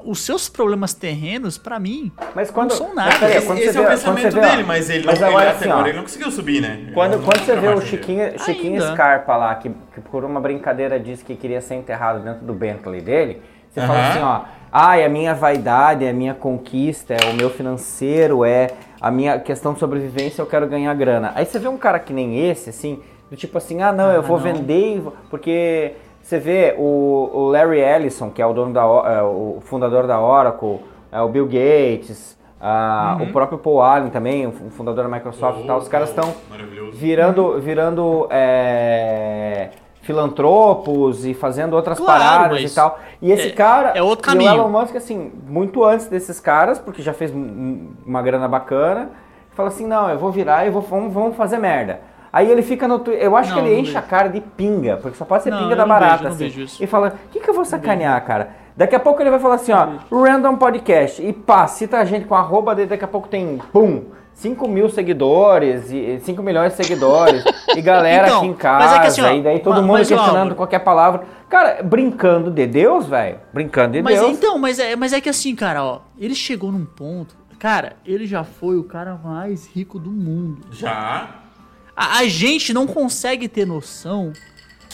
os seus problemas terrenos, pra mim, Mas quando. não são nada. Mas peraí, Esse, esse você é o vê- pensamento vê, dele, mas ele, mas não, ele agora até assim, agora ele não conseguiu subir, né? Quando, Não- quando não você vê o. Chiquinho, Chiquinho. Scarpa lá, que, que por uma brincadeira disse que queria ser enterrado dentro do Bentley dele, você fala assim, ó, ai, a minha vaidade, a minha conquista, é o meu financeiro, é a minha questão de sobrevivência, eu quero ganhar grana. Aí você vê um cara que nem esse, assim, do tipo assim, ah, não, eu vou não. vender, e vou- porque você vê o, o Larry Ellison, que é o dono da, é, o fundador da Oracle, é o Bill Gates, Uhum. o próprio Paul Allen também, o fundador da Microsoft e tal, os caras Oh, estão virando, virando é, filantropos e fazendo outras Claro, paradas e tal. E esse é- cara, é outro caminho. o Elon Musk, assim, muito antes desses caras, porque já fez um- uma grana bacana, fala assim, não, eu vou virar e vou, vamos, vamos fazer merda. Aí ele fica no Twitter, eu acho Não, que ele enche vejo. a cara de pinga, porque só pode ser Não, pinga da não vejo, barata, não assim. vejo isso. E fala, o que, que eu vou sacanear, cara? Daqui a pouco ele vai falar assim, ó, random podcast, e pá, cita a gente com arroba dele, daqui a pouco tem, pum, 5 mil seguidores, e 5 milhões de seguidores, e galera Então, aqui em mas casa, é que assim, ó, e daí todo ma- mundo mas, ó, questionando Álvaro- qualquer palavra. Cara, brincando de Deus, velho, brincando de Mas Deus. então, mas é, mas é que assim, cara, ó, ele chegou num ponto. Cara, ele já foi o cara mais rico do mundo. Já. A, a gente não consegue ter noção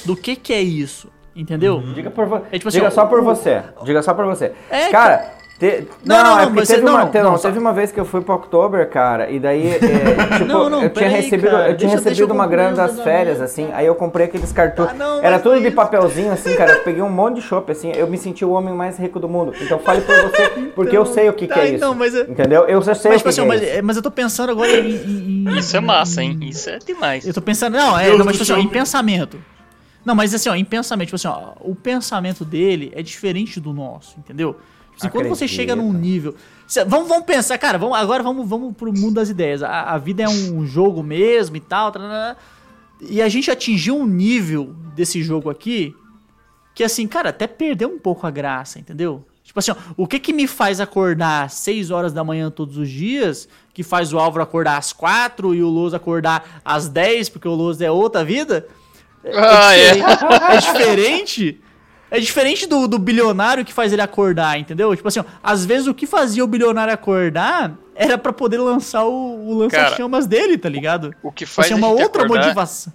do que que é isso, entendeu? Diga, por. É tipo assim, Diga ó, só por você. Diga só por você. É, cara, te- Não, não, não, é mas teve, você- uma, não, não, não, só- teve uma vez que eu fui pro Oktober, cara, e daí, é, tipo, Não, não, eu tinha recebido, cara, eu tinha deixa- deixa eu recebido uma concluir grana das férias, assim, aí eu comprei aqueles cartões. Ah, Era mas tudo de papelzinho, assim, cara, eu peguei um monte de chopp, assim, eu me senti o homem mais rico do mundo. Então fale por você, porque eu sei o que, tá, que é então, isso. mas é- Entendeu? Eu já sei Mas, o que, tipo assim, que mas, é isso. é- mas eu tô pensando agora em. em- Isso é massa, hein? Isso é demais. Eu tô pensando, não, é, mas tipo assim, em pensamento. Não, mas assim, ó, em pensamento, tipo assim, ó, o pensamento dele é diferente do nosso, entendeu? Assim, quando você chega num nível. Cê- vamos, vamos pensar, cara, vamos, agora vamos, vamos pro mundo das ideias. A, a vida é um jogo mesmo e tal. e a gente atingiu um nível desse jogo aqui que, assim, cara, até perdeu um pouco a graça, entendeu? Tipo assim, ó, o que que me faz acordar às 6 horas da manhã todos os dias, que faz o Álvaro acordar às 4 e o Loz acordar às 10, porque o Loz é outra vida? Ah, é. diferente, é diferente. É diferente do, do bilionário que faz ele acordar, entendeu? Tipo assim, ó, às vezes o que fazia o bilionário acordar era pra poder lançar o, o lança-chamas dele, tá ligado? O que Tipo faz assim, a uma gente outra acordar, motivação.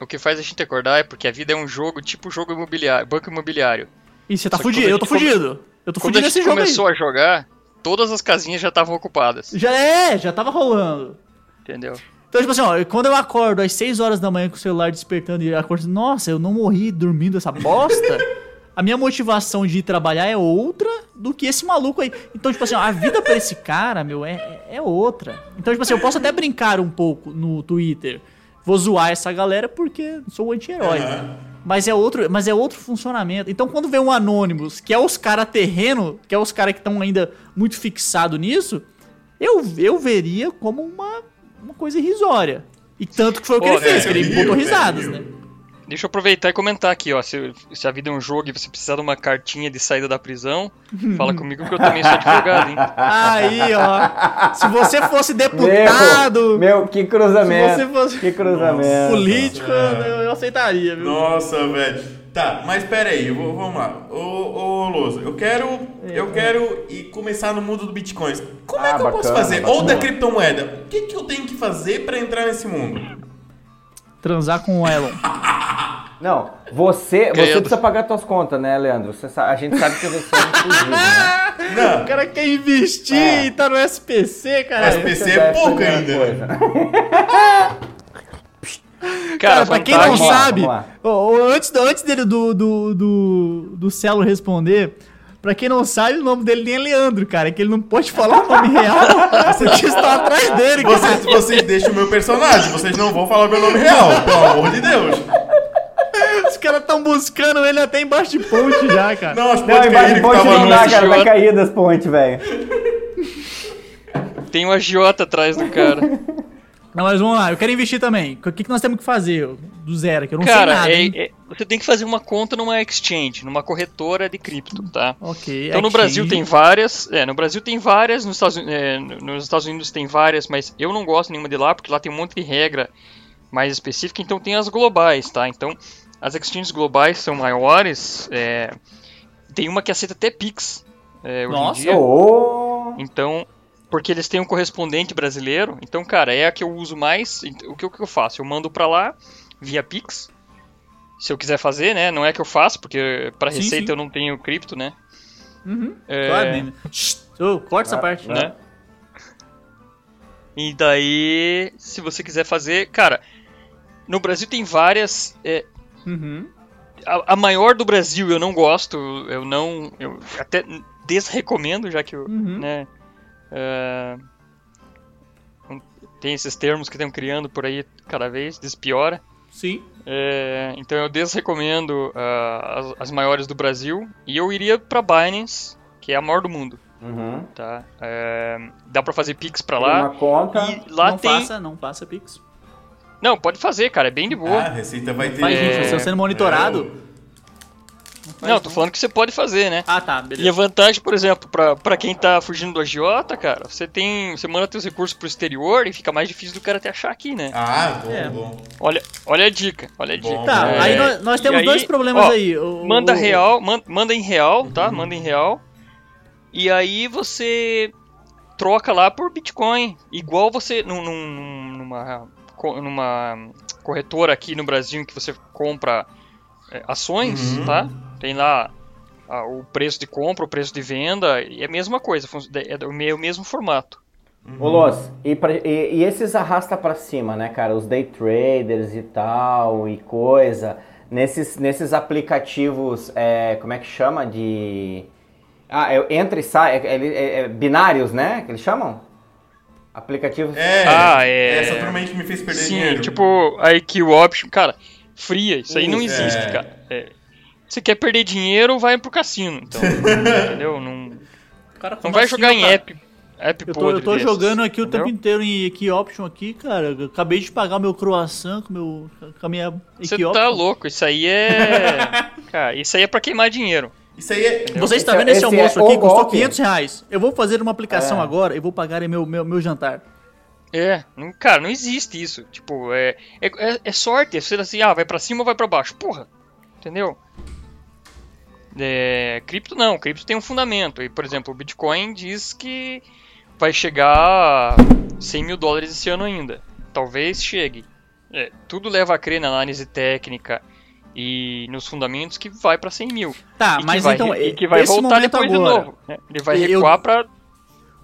o que faz a gente acordar é porque a vida é um jogo tipo jogo imobiliário, banco imobiliário. E você tá fudido, quando a eu tô gente come- fudido. Eu tô Quando a fudido gente nesse jogo aí. começou a jogar, todas as casinhas já estavam ocupadas, Já é, já tava rolando. entendeu? Então, tipo assim, ó, quando eu acordo às 6 horas da manhã com o celular despertando e acordo, assim, nossa, eu não morri dormindo essa bosta, a minha motivação de ir trabalhar é outra do que esse maluco aí. Então, tipo assim, ó, a vida pra esse cara, meu, é, é- é outra. Então, tipo assim, eu posso até brincar um pouco no Twitter. Vou zoar essa galera porque sou anti-herói. Aham. Mas é outro, mas é outro funcionamento. Então, quando vem um Anonymous, que é os caras terreno, que é os caras que estão ainda muito fixados nisso, eu, eu veria como uma, uma coisa irrisória. E tanto que foi o que Pô, ele fez, é, que ele viu, botou é, risadas, viu. né? Deixa eu aproveitar e comentar aqui, ó. Se, se a vida é um jogo e você precisar de uma cartinha de saída da prisão, fala comigo que eu também sou advogado, hein? Aí, ó. Se você fosse deputado, Meu, meu, que cruzamento. se você fosse Que cruzamento. político, eu, eu aceitaria, viu? Nossa, velho. Tá, mas pera aí, eu vou- vamos lá. Ô, ô Lousa, eu quero, eu quero ir começar no mundo do Bitcoin. Como é Ah, que eu posso bacana, fazer? Ou bacana. da criptomoeda. O que, que eu tenho que fazer pra entrar nesse mundo? Transar com o Elon. Não, você, você precisa pagar suas contas, né, Leandro? Você a gente sabe que você é inclusivo, né? Não, O cara quer investir É. e tá no SPC, cara. SPC é a pouco ainda. coisa. Cara, pra quem não sabe, antes, antes dele do, do, do, do Celo responder, pra quem não sabe, o nome dele nem é Leandro, cara. É que ele não pode falar o nome real porque estão atrás dele, cara. Vocês, vocês deixam o meu personagem, vocês não vão falar meu nome real, pelo amor de Deus. Os caras tão buscando ele até embaixo de ponte já, cara. Não, acho que Não, pode embaixo de ponte não dá, cara. Vai cair das pontes, velho. Tem um agiota atrás do cara. Não, mas vamos lá, eu quero investir também. O que, que nós temos que fazer do zero? Que eu não Cara, sei nada. é- hein? é- você tem que fazer uma conta numa exchange, numa corretora de cripto, tá? Ok. Então no exchange. Brasil tem várias, é, no Brasil tem várias, nos Estados, é, nos Estados Unidos tem várias, mas eu não gosto nenhuma de lá porque lá tem um monte de regra mais específica, então tem as globais, tá? Então as exchanges globais são maiores, é, tem uma que aceita até Pix é, hoje Nossa. em dia. Ô, Então, porque eles têm um correspondente brasileiro, então, cara, é a que eu uso mais. O que, o que eu faço? Eu mando pra lá via Pix. Se eu quiser fazer, né? Não é que eu faço, porque pra Sim, receita sim. eu não tenho cripto, né? Uhum. É, Claro, né? Ô, corta essa Ah, parte. né? E daí, se você quiser fazer, cara, no Brasil tem várias. é, Uhum. a, a maior do Brasil eu não gosto, eu não. Eu até desrecomendo, já que eu. Uhum. né, é, tem esses termos que estão criando por aí cada vez, despiora. Sim. É, então eu desrecomendo ah, as, as maiores do Brasil e eu iria pra Binance, que é a maior do mundo, Uhum. tá? É, dá pra fazer Pix pra Tem lá. uma conta. E lá não tem. faça, não faça Pix. Não, pode fazer, cara, é bem de Ah, boa. a Receita vai ter. Faz, gente, É. você sendo monitorado. Não, tô falando que você pode fazer, né? Ah, tá, E a beleza. vantagem, por exemplo, pra, pra quem tá fugindo do agiota, cara, você tem. Você manda teus recursos pro exterior e fica mais difícil do cara te achar aqui, né? Ah, bom, É. bom. Olha, olha a dica, olha a Bom, dica. Tá, É, aí nós, nós temos aí, dois problemas ó, aí. O- Manda o- real, man- manda em real, tá? Manda em real. E aí você troca lá por Bitcoin. Igual você num- num- numa, numa corretora aqui no Brasil em que você compra é, ações, Uhum. tá? Tem lá ah, o preço de compra, o preço de venda, e é a mesma coisa, é me- o mesmo formato. Ô, Los, e, pra- e- e esses arrasta pra cima, né, cara? Os day traders e tal, e coisa. Nesses, nesses aplicativos, é, como é que chama? De. Ah, é, entra e sai, é, é- é- é binários, né? Que eles chamam? Aplicativos. É, Ah, é- Essa turma me fez perder Sim, dinheiro. tipo a IQ Option, cara, fria, isso aí não existe, é. cara. É, você quer perder dinheiro, vai pro cassino, então, entendeu? Não, Cara, não vai assim, jogar em app, app Eu tô, podre eu tô jogando aqui o entendeu? tempo inteiro em Key Option aqui, cara. Eu acabei de pagar meu croissant com, meu, com a minha Você Key tá louco, isso aí é... cara, isso aí é pra queimar dinheiro. Isso aí é. Você está Esse é- vendo esse, esse almoço é aqui? o Custou golpe. 500 reais. Eu vou fazer uma aplicação É. agora e vou pagar meu, meu, meu jantar. É, não, cara, não existe isso. Tipo, é, é, é- é sorte. É ser assim, ah, vai pra cima ou vai pra baixo. Porra, entendeu? É, cripto não, cripto tem um fundamento. E, por exemplo, o Bitcoin diz que vai chegar a 100 mil dólares esse ano ainda. Talvez chegue. É, tudo leva a crer na análise técnica e nos fundamentos que vai pra 100 mil. Tá, e que mas vai, então, e que vai voltar depois agora, de novo. né? Ele vai eu- recuar pra.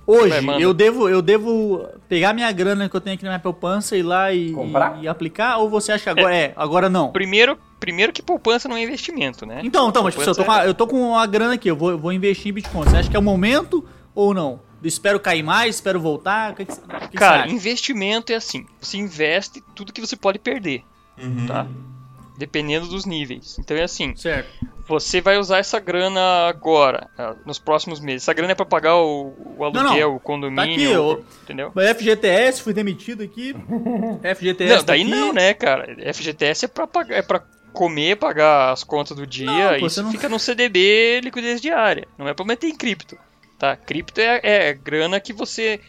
Hoje, Vai, manda. eu devo, eu devo pegar minha grana que eu tenho aqui na minha poupança e ir lá e, Comprar? e, e aplicar? Ou você acha que agora é, agora não? Primeiro, primeiro que poupança não é investimento, né? Então, então, mas tipo, se eu, tô com a, Poupança eu tô com a grana aqui, eu vou, eu vou investir em Bitcoin. Você acha que é o momento ou não? Eu espero cair mais, espero voltar? O que, que, que que Cara, você acha? investimento é assim: você investe tudo que você pode perder, Uhum. tá? Dependendo dos níveis. Então é assim: Certo. Você vai usar essa grana agora, ah, nos próximos meses. Essa grana é pra pagar o, o aluguel, Não, não. o condomínio, Tá aqui, o- eu- entendeu? Mas FGTS, fui demitido aqui. FGTS Não, tá daí aqui. não, né, cara? FGTS é pra, pagar, é pra comer, pagar as contas do dia. Não, pô, isso você não- fica no CDB liquidez diária. Não é pra meter em cripto, tá? Cripto é, é grana que você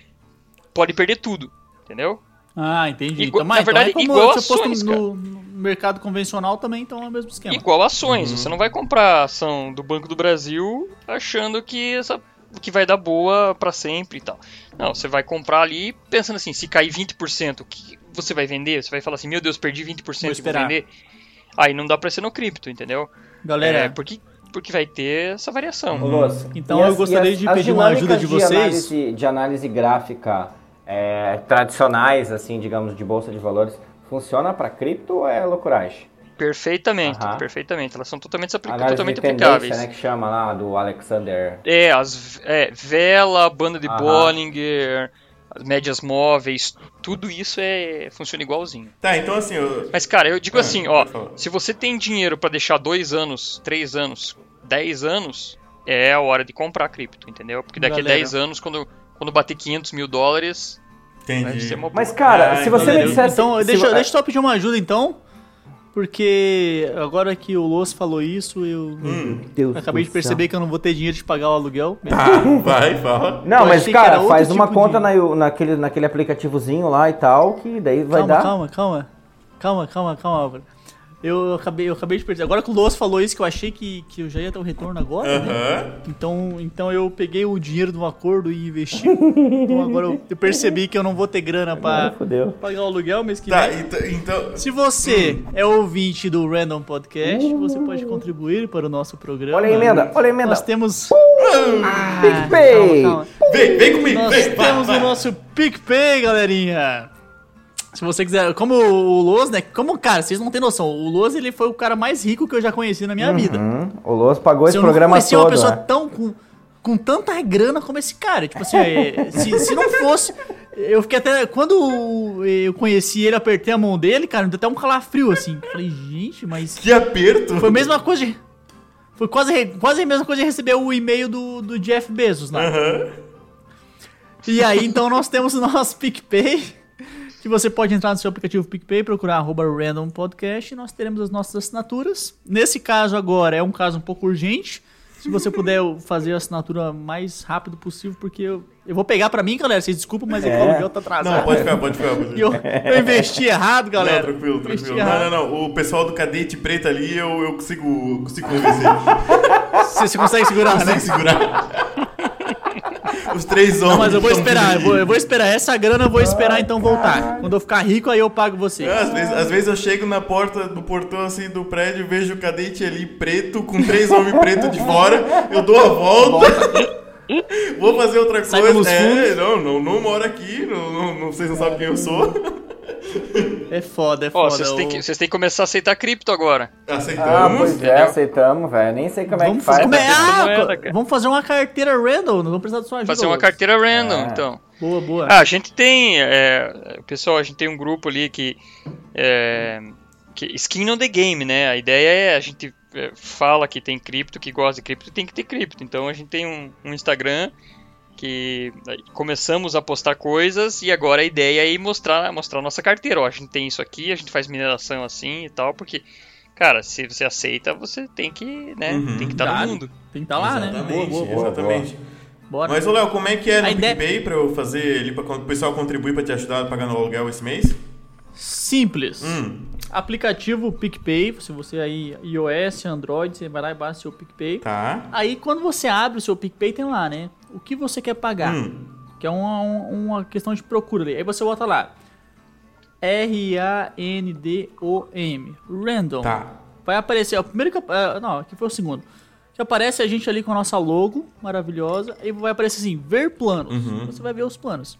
pode perder tudo, entendeu? Ah, entendi. Igual- então, mas, na verdade, então é igual se eu fosse ações, no, no mercado convencional também, então é o mesmo esquema. Igual ações, você não vai comprar ação do Banco do Brasil achando que essa que vai dar boa pra sempre e tal. Não, você vai comprar ali pensando assim, se cair 20%, o que você vai vender? Você vai falar assim, meu Deus, perdi 20% Vou e vou vender. Aí não dá pra ser no cripto, entendeu? Galera, É, porque, porque vai ter essa variação. Ô, Então e eu as- gostaria as- de as pedir uma ajuda dinâmicas de vocês. análise, de análise gráfica é, tradicionais, assim, digamos, de bolsa de valores, funciona para cripto ou é loucuragem? Perfeitamente, Aham. perfeitamente. Elas são totalmente, Análise totalmente tendência, aplicáveis. né, que chama lá, do Alexander. É, as é, vela, banda de Aham. Bollinger, as médias móveis, tudo isso é funciona igualzinho. Tá, então assim, eu... Mas cara, eu digo Ah, assim, ó, se você tem dinheiro pra deixar dois anos, três anos, dez anos, é a hora de comprar cripto, entendeu? Porque daqui Galera. a 10 anos, quando, quando bater 500 mil dólares, entendi. ser uma Mas, cara, Ah, se você então, me dissesse... Então, se deixa, vo- deixa eu só pedir uma ajuda, então. Porque agora que o Los falou isso, eu Hum. Deus acabei de perceber que eu não vou ter dinheiro de pagar o aluguel. Ah, vai, fala. Não, Eu mas cara, faz uma tipo conta de- na, naquele, naquele aplicativozinho lá e tal, que daí vai calma, dar. calma, calma. Calma, calma, calma, Álvaro. Eu acabei, eu acabei de perceber. Agora que o Los falou isso, que eu achei que, que eu já ia ter um retorno agora, né? Aham. Então, então eu peguei o dinheiro do acordo e investi. então agora eu, eu percebi que eu não vou ter grana pra pagar o aluguel mês que Tá, vem. então. então Se você é ouvinte do Random Podcast, você pode contribuir para o nosso programa. Olha a emenda, olha a emenda. Nós temos. Ah, PicPay. calma, calma. vem, vem comigo, Nós vem. vai, temos vai. o nosso PicPay, galerinha. Se você quiser, como o Loz, né? Como, cara, vocês não têm noção. O Loz, ele foi o cara mais rico que eu já conheci na minha vida. Hum, o Los pagou Se esse eu não programa conhecia todo. uma pessoa né? tão com, com tanta grana como esse cara. Tipo assim, é, se, se não fosse. Eu fiquei até. Quando eu conheci ele, apertei a mão dele, cara, me deu até um calafrio assim. Eu Falei, gente, mas. Que aperto. Foi a mesma coisa de. Foi quase, quase a mesma coisa de receber o e-mail do, do Jeff Bezos lá. Aham. E aí, então, nós temos o nosso PicPay, que você pode entrar no seu aplicativo PicPay, procurar arroba Random Podcast, e nós teremos as nossas assinaturas. Nesse caso agora, é um caso um pouco urgente. Se você puder fazer a assinatura mais rápido possível, porque eu, eu vou pegar pra mim, galera, vocês desculpam, mas é. O aluguel tá atrasado. Não, pode ficar, pode ficar. Pode ficar. eu, eu investi errado, galera. Não, tranquilo, tranquilo. errado. Não, não, não. O pessoal do cadete preto ali, eu, eu consigo, consigo convencer. Você, você consegue segurar, né? consigo segurar. Os três homens. Não, mas eu vou esperar, eu vou, eu vou esperar. Essa grana eu vou esperar então voltar. Quando eu ficar rico, aí eu pago vocês. É, Às vezes, às vezes eu chego na porta do portão assim do prédio e vejo o cadete ali preto, com três homens pretos de fora. Eu dou a volta. Vou fazer outra Sai coisa. É, não, não, não moro aqui, não, não, não- vocês não sabem quem eu sou. É foda, é foda. vocês têm, que, vocês têm que começar a aceitar cripto agora. Ah, Aceitamos. pois é, aceitamos, velho. Nem sei como é que Vamos, faz. como é? Ah, cara. vamos fazer uma carteira random, não vamos precisar da sua ajuda. Fazer uma carteira random, É. então. Boa, boa. Ah, a gente tem, é, pessoal, a gente tem um grupo ali que, é, que skin on the game, né? A ideia é a gente é, fala que tem cripto, que gosta de cripto, tem que ter cripto. Então a gente tem um, um Instagram que é, começamos a postar coisas e agora a ideia é ir mostrar, mostrar nossa carteira. Ó, a gente tem isso aqui, a gente faz mineração assim e tal, porque cara, se você aceita, você tem que, né? Uhum. tem que estar Dá, no mundo. Tem que estar lá, né? Exatamente, Boa, boa, boa. exatamente. Bora. Mas, ô Léo, como é que é no A ideia- PicPay pra eu fazer ali, pra o pessoal contribuir pra te ajudar a pagar no aluguel esse mês? Simples. Hum, Aplicativo PicPay, se você aí iOS, Android, você vai lá e baixa seu PicPay. tá. Aí quando você abre o seu PicPay tem lá, né? O que você quer pagar. Hum, Que é uma, um- uma questão de procura ali. Aí você bota lá. R-A-N-D-O-M. Random. tá. Vai aparecer. O primeiro que. ah, Não, aqui foi o segundo. Que aparece a gente ali com a nossa logo maravilhosa. E vai aparecer assim: ver planos. Uhum. Você vai ver os planos.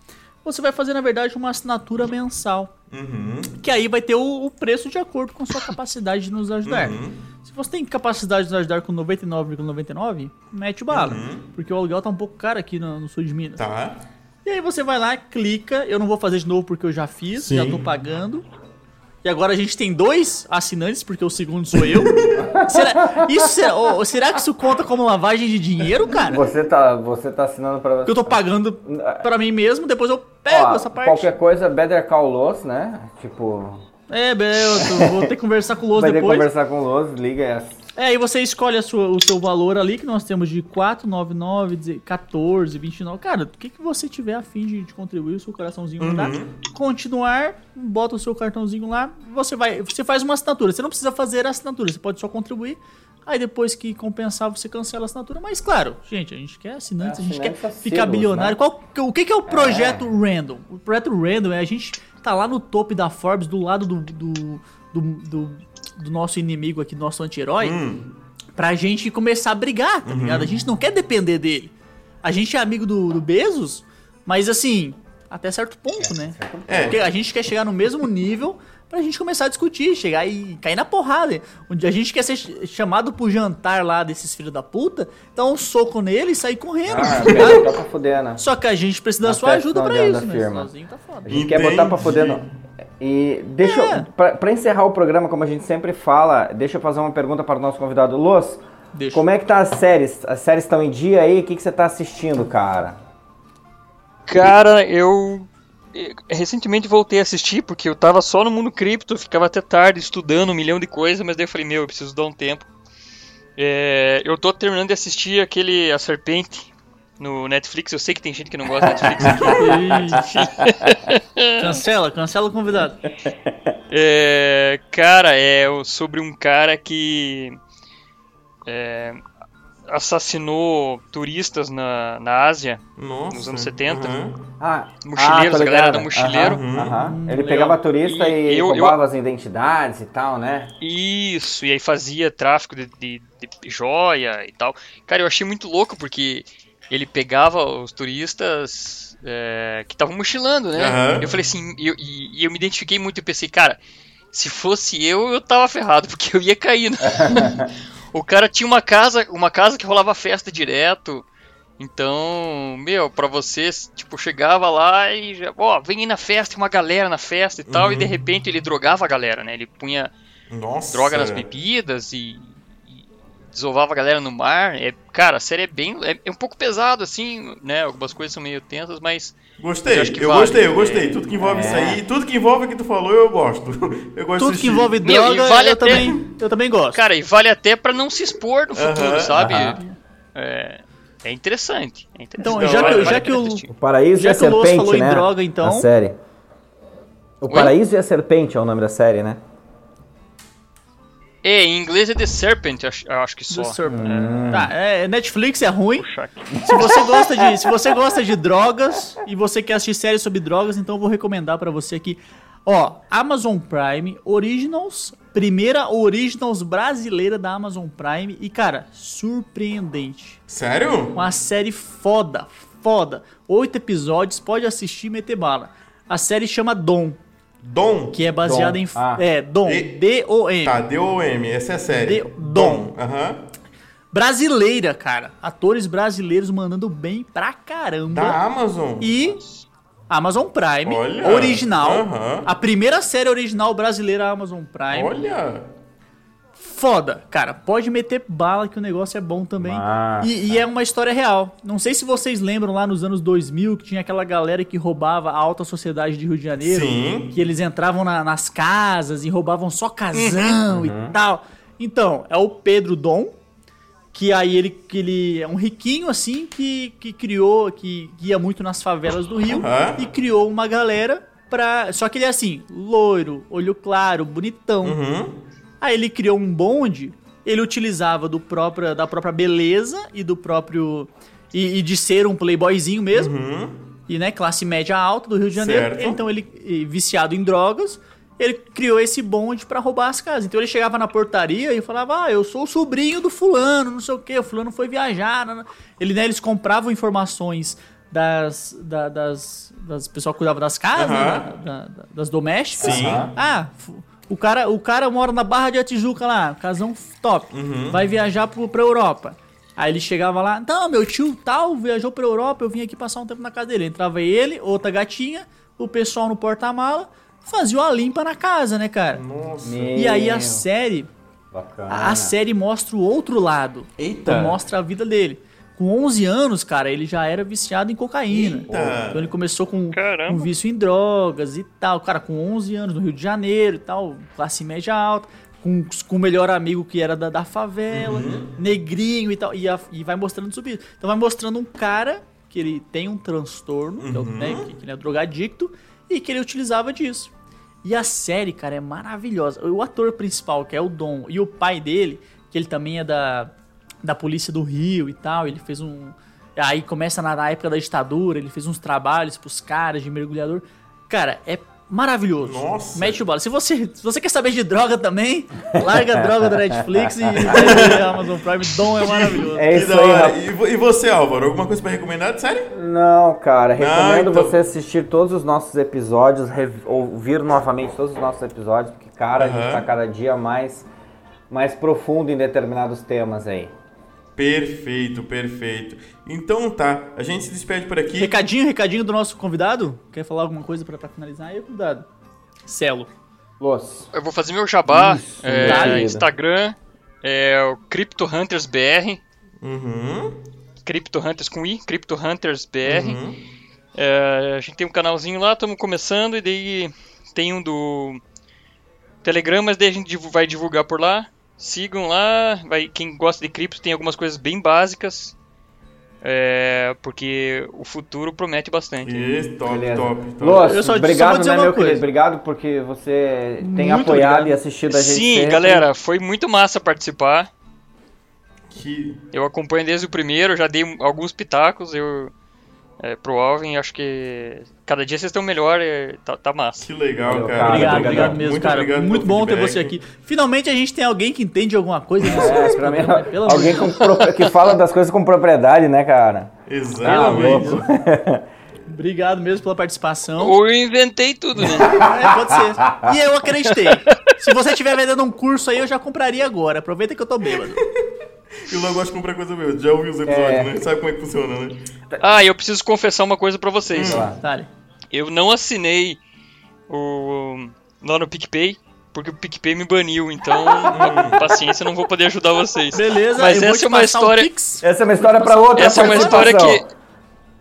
Você vai fazer, na verdade, uma assinatura mensal. Uhum. Que aí vai ter o, o preço de acordo com sua capacidade de nos ajudar. Uhum. Se você tem capacidade de nos ajudar com 99,99, mete bala. Uhum. Porque o aluguel tá um pouco caro aqui no, no sul de Minas. Tá. E aí você vai lá, clica. Eu não vou fazer de novo porque eu já fiz, Sim. já tô pagando. E agora a gente tem dois assinantes, porque o segundo sou eu. será, isso será, ô, será que isso conta como lavagem de dinheiro, cara? Você tá, você tá assinando pra eu tô pagando pra mim mesmo, depois eu pego Ó, essa parte. Qualquer coisa, Better Call Los, né? Tipo, É, eu tô- vou ter que conversar com o Los vai ter que depois. conversar com o Los, liga essa. É, aí você escolhe a sua- o seu valor ali, que nós temos de 4,99, 14, 29. Cara, o que, que você tiver a fim de, de contribuir, o seu coraçãozinho mandar. Uhum. Continuar, bota o seu cartãozinho lá, você vai. Você faz uma assinatura. Você não precisa fazer a assinatura, você pode só contribuir. Aí depois que compensar, você cancela a assinatura. Mas claro, gente, a gente quer assinantes, a gente quer ficar assíduos, bilionário. né? Qual, o que, que é o projeto Random? O projeto Random é a gente tá lá no topo da Forbes, do lado do, do, do, do- do nosso inimigo aqui, do nosso anti-herói Hum, pra gente começar a brigar, tá ligado? A gente não quer depender dele. A gente é amigo do, do Bezos, mas assim, até certo ponto, né? É. Porque a gente quer chegar no mesmo nível pra gente começar a discutir, chegar e cair na porrada. Onde a gente quer ser ch- chamado pro jantar lá desses filhos da puta, dar um soco nele e sair correndo, Ah, tá ligado? tá pra fuder, né? Só que a gente precisa da sua ajuda pra isso, né? firma. Tá. A gente quer botar pra fuder. Entendi. E deixa É. eu, pra, pra encerrar o programa, como a gente sempre fala, deixa eu fazer uma pergunta para o nosso convidado. Los, Deixa. como é que tá as séries? As séries estão em dia aí? O que, que você tá assistindo, cara? Cara, eu eh, recentemente voltei a assistir porque eu tava só no mundo cripto, ficava até tarde estudando um milhão de coisas, mas daí eu falei, meu, eu preciso dar um tempo. É, eu tô terminando de assistir aquele A Serpente no Netflix. Eu sei que tem gente que não gosta de Netflix aqui. cancela, cancela o convidado. É, cara, é sobre um cara que é, assassinou turistas na, na Ásia, Nossa. nos anos 70. aham. Ah, Mochileiros, ah, tô a galera do mochileiro. Aham, aham. Hum, Ele pegava turista e, E eu- eu- roubava as identidades e tal, né? Isso, e aí fazia tráfico de, de- de joia e tal. Cara, eu achei muito louco porque ele pegava os turistas é, que estavam mochilando, né? Aham. Eu falei assim, e eu, e- e eu me identifiquei muito e pensei, cara, se fosse eu, eu tava ferrado, porque eu ia cair. né? o cara tinha uma casa, uma casa que rolava festa direto. Então, meu, pra vocês, tipo, chegava lá e já, ó, vem aí na festa, tem uma galera na festa e tal, e de repente ele drogava a galera, né? Ele punha Nossa. droga nas bebidas e desovava a galera no mar. É, cara, a série é bem. É, é um pouco pesado, assim, né? Algumas coisas são meio tensas, mas. Gostei, Eu eu, vale. gostei, eu gostei. Tudo que envolve É. isso aí, tudo que envolve o que tu falou, eu gosto. Eu gosto Tudo de que envolve Meu, droga, vale eu, até- também, eu também gosto. Cara, e vale até pra não se expor no futuro, Aham, sabe? aham. É, é interessante. É interessante. Então, já Vale- que- já que o-. O Paraíso Já e a que o Loas Serpente, falou em né? droga, então- A série. O Oi? Paraíso e a Serpente é o nome da série, né? É, em inglês é The Serpent, eu acho, que só. The Serpent. Hum. Tá, é, Netflix é ruim. Se você gosta de, se você gosta de drogas e você quer assistir séries sobre drogas, então eu vou recomendar pra você aqui. Ó, Amazon Prime Originals, primeira Originals brasileira da Amazon Prime e cara, surpreendente. Sério? Uma série foda, foda. Oito episódios, pode assistir e meter bala. A série chama Dom, Dom. que é baseada Dom. em Ah. é Dom, E- D O M. Tá, D-O-M, essa é a série. Dom. Aham. Brasileira, cara. Atores brasileiros mandando bem pra caramba. Da Amazon. E Amazon Prime, Olha, original. aham. A primeira série original brasileira Amazon Prime. Olha. Foda, cara. Pode meter bala que o negócio é bom também. E, e é uma história real. Não sei se vocês lembram lá nos anos 2000 que tinha aquela galera que roubava a alta sociedade de Rio de Janeiro. Sim. Que eles entravam na- nas casas e roubavam só casão e tal. Então, é o Pedro Dom, que aí ele, que ele é um riquinho assim que, que criou, que ia muito nas favelas do Rio Aham. e criou uma galera pra. Só que ele é assim, loiro, olho claro, bonitão. Uhum. Aí ele criou um bonde, ele utilizava do próprio, da própria beleza e do próprio. E, e de ser um playboyzinho mesmo. Uhum. E, né, classe média alta do Rio de Janeiro. Certo. Então ele, viciado em drogas, ele criou esse bonde pra roubar as casas. Então ele chegava na portaria e falava: Ah, eu sou o sobrinho do fulano, não sei o que, o fulano foi viajar. né, né." Ele, né, eles compravam informações das. da- das, das pessoal que cuidava das casas, Aham. né, da- da- das domésticas. Sim. Ah, o cara, o cara mora na Barra de Tijuca lá, casão top. Uhum. Vai viajar pro, pra Europa. Aí ele chegava lá, então, meu tio tal viajou pra Europa, eu vim aqui passar um tempo na casa dele. Entrava ele, outra gatinha, o pessoal no porta-mala, fazia uma limpa na casa, né, cara? Nossa. E aí a Meu, série, Bacana. a, série mostra o outro lado. Eita. Mostra a vida dele. Com 11 anos, cara, ele já era viciado em cocaína. Eita. Então ele começou com, Caramba. com vício em drogas e tal. Cara, com 11 anos no Rio de Janeiro e tal, classe média alta. Com, com o melhor amigo que era da, da favela, negrinho e tal. E, a- e vai mostrando subir. Então vai mostrando um cara que ele tem um transtorno, que, é o- né, que, que ele é drogadicto, e que ele utilizava disso. E a série, cara, é maravilhosa. O ator principal, que é o Dom, e o pai dele, que ele também é da, da polícia do Rio e tal, ele fez um. Aí começa na, na época da ditadura, ele fez uns trabalhos pros caras de mergulhador. Cara, é maravilhoso. Nossa. Mete o bola. Se você, se você quer saber de droga também, larga a droga da Netflix e Amazon Prime. Dom é maravilhoso. É isso aí. E, e você, Álvaro? Alguma coisa pra recomendar de série? Não, cara, recomendo então- você assistir todos os nossos episódios, ouvir novamente todos os nossos episódios, porque, cara, a gente tá cada dia mais, mais profundo em determinados temas aí. Perfeito, perfeito. Então tá, a gente se despede por aqui. Recadinho, recadinho do nosso convidado? Quer falar alguma coisa pra, pra finalizar aí, convidado? Celo. Los. Eu vou fazer meu jabá. Isso, é. Instagram é o Crypto Hunters BR. Uhum. Crypto Hunters com I, Crypto Hunters BR. Uhum. É, a gente tem um canalzinho lá, estamos começando, e daí tem um do Telegram, mas daí a gente vai divulgar por lá. Sigam lá, vai, quem gosta de cripto tem algumas coisas bem básicas, é, porque o futuro promete bastante. Isso, top, Beleza. top, top. Eu só- só obrigado, dizer né, uma meu coisa. querido? Obrigado porque você tem Muito apoiado obrigado. e assistido a gente Sim, sempre. galera, foi muito massa participar. Que... Eu acompanho desde o primeiro, já dei alguns pitacos eu, é, pro Alvin, acho que cada dia vocês estão melhor, é, tá, tá massa. Que legal, cara. Obrigado, Obrigado, obrigado mesmo, Muito cara. obrigado Muito bom ter feedback. você aqui. Finalmente a gente tem alguém que entende alguma coisa. É, pra mim, alguém com pro- que fala das coisas com propriedade, né, cara? Exatamente. Obrigado mesmo pela participação. Ou eu inventei tudo, né? É, pode ser. E eu acreditei. Se você estiver vendendo um curso aí, eu já compraria agora. Aproveita que eu tô bêbado. E o Léo gosta de comprar coisa mesmo. Já ouviu os episódios, É. né? Sabe como é que funciona, né? Ah, e eu preciso confessar uma coisa pra vocês. Dale. Eu não assinei o lá no PicPay, porque o PicPay me baniu, então, paciência, eu não vou poder ajudar vocês. Beleza, Mas eu vou essa te é uma história- Pix. Essa é uma história pra outra Essa é uma história que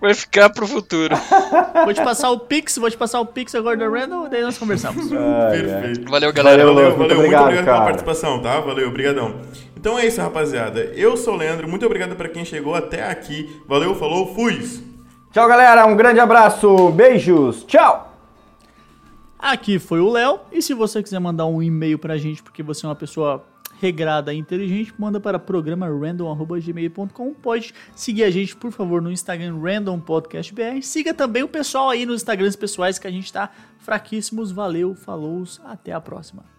vai ficar pro futuro. Vou te passar o Pix, vou te passar o Pix agora da Randall, daí nós conversamos. Ai. Perfeito. Valeu, galera. Valeu, Valeu, Muito valeu. Muito obrigado, obrigado pela cara. participação, tá? Valeu, obrigadão. Então é isso, rapaziada. Eu sou o Leandro. Muito obrigado pra quem chegou até aqui. Valeu, falou, fui! Tchau, galera. Um grande abraço. Beijos. Tchau. Aqui foi o Léo. E se você quiser mandar um e-mail pra gente, porque você é uma pessoa regrada e inteligente, manda para programa random.gmail.com. Pode seguir a gente, por favor, no Instagram Random Podcast BR. Siga também o pessoal aí nos Instagrams pessoais que a gente tá fraquíssimos. Valeu, falou, até a próxima.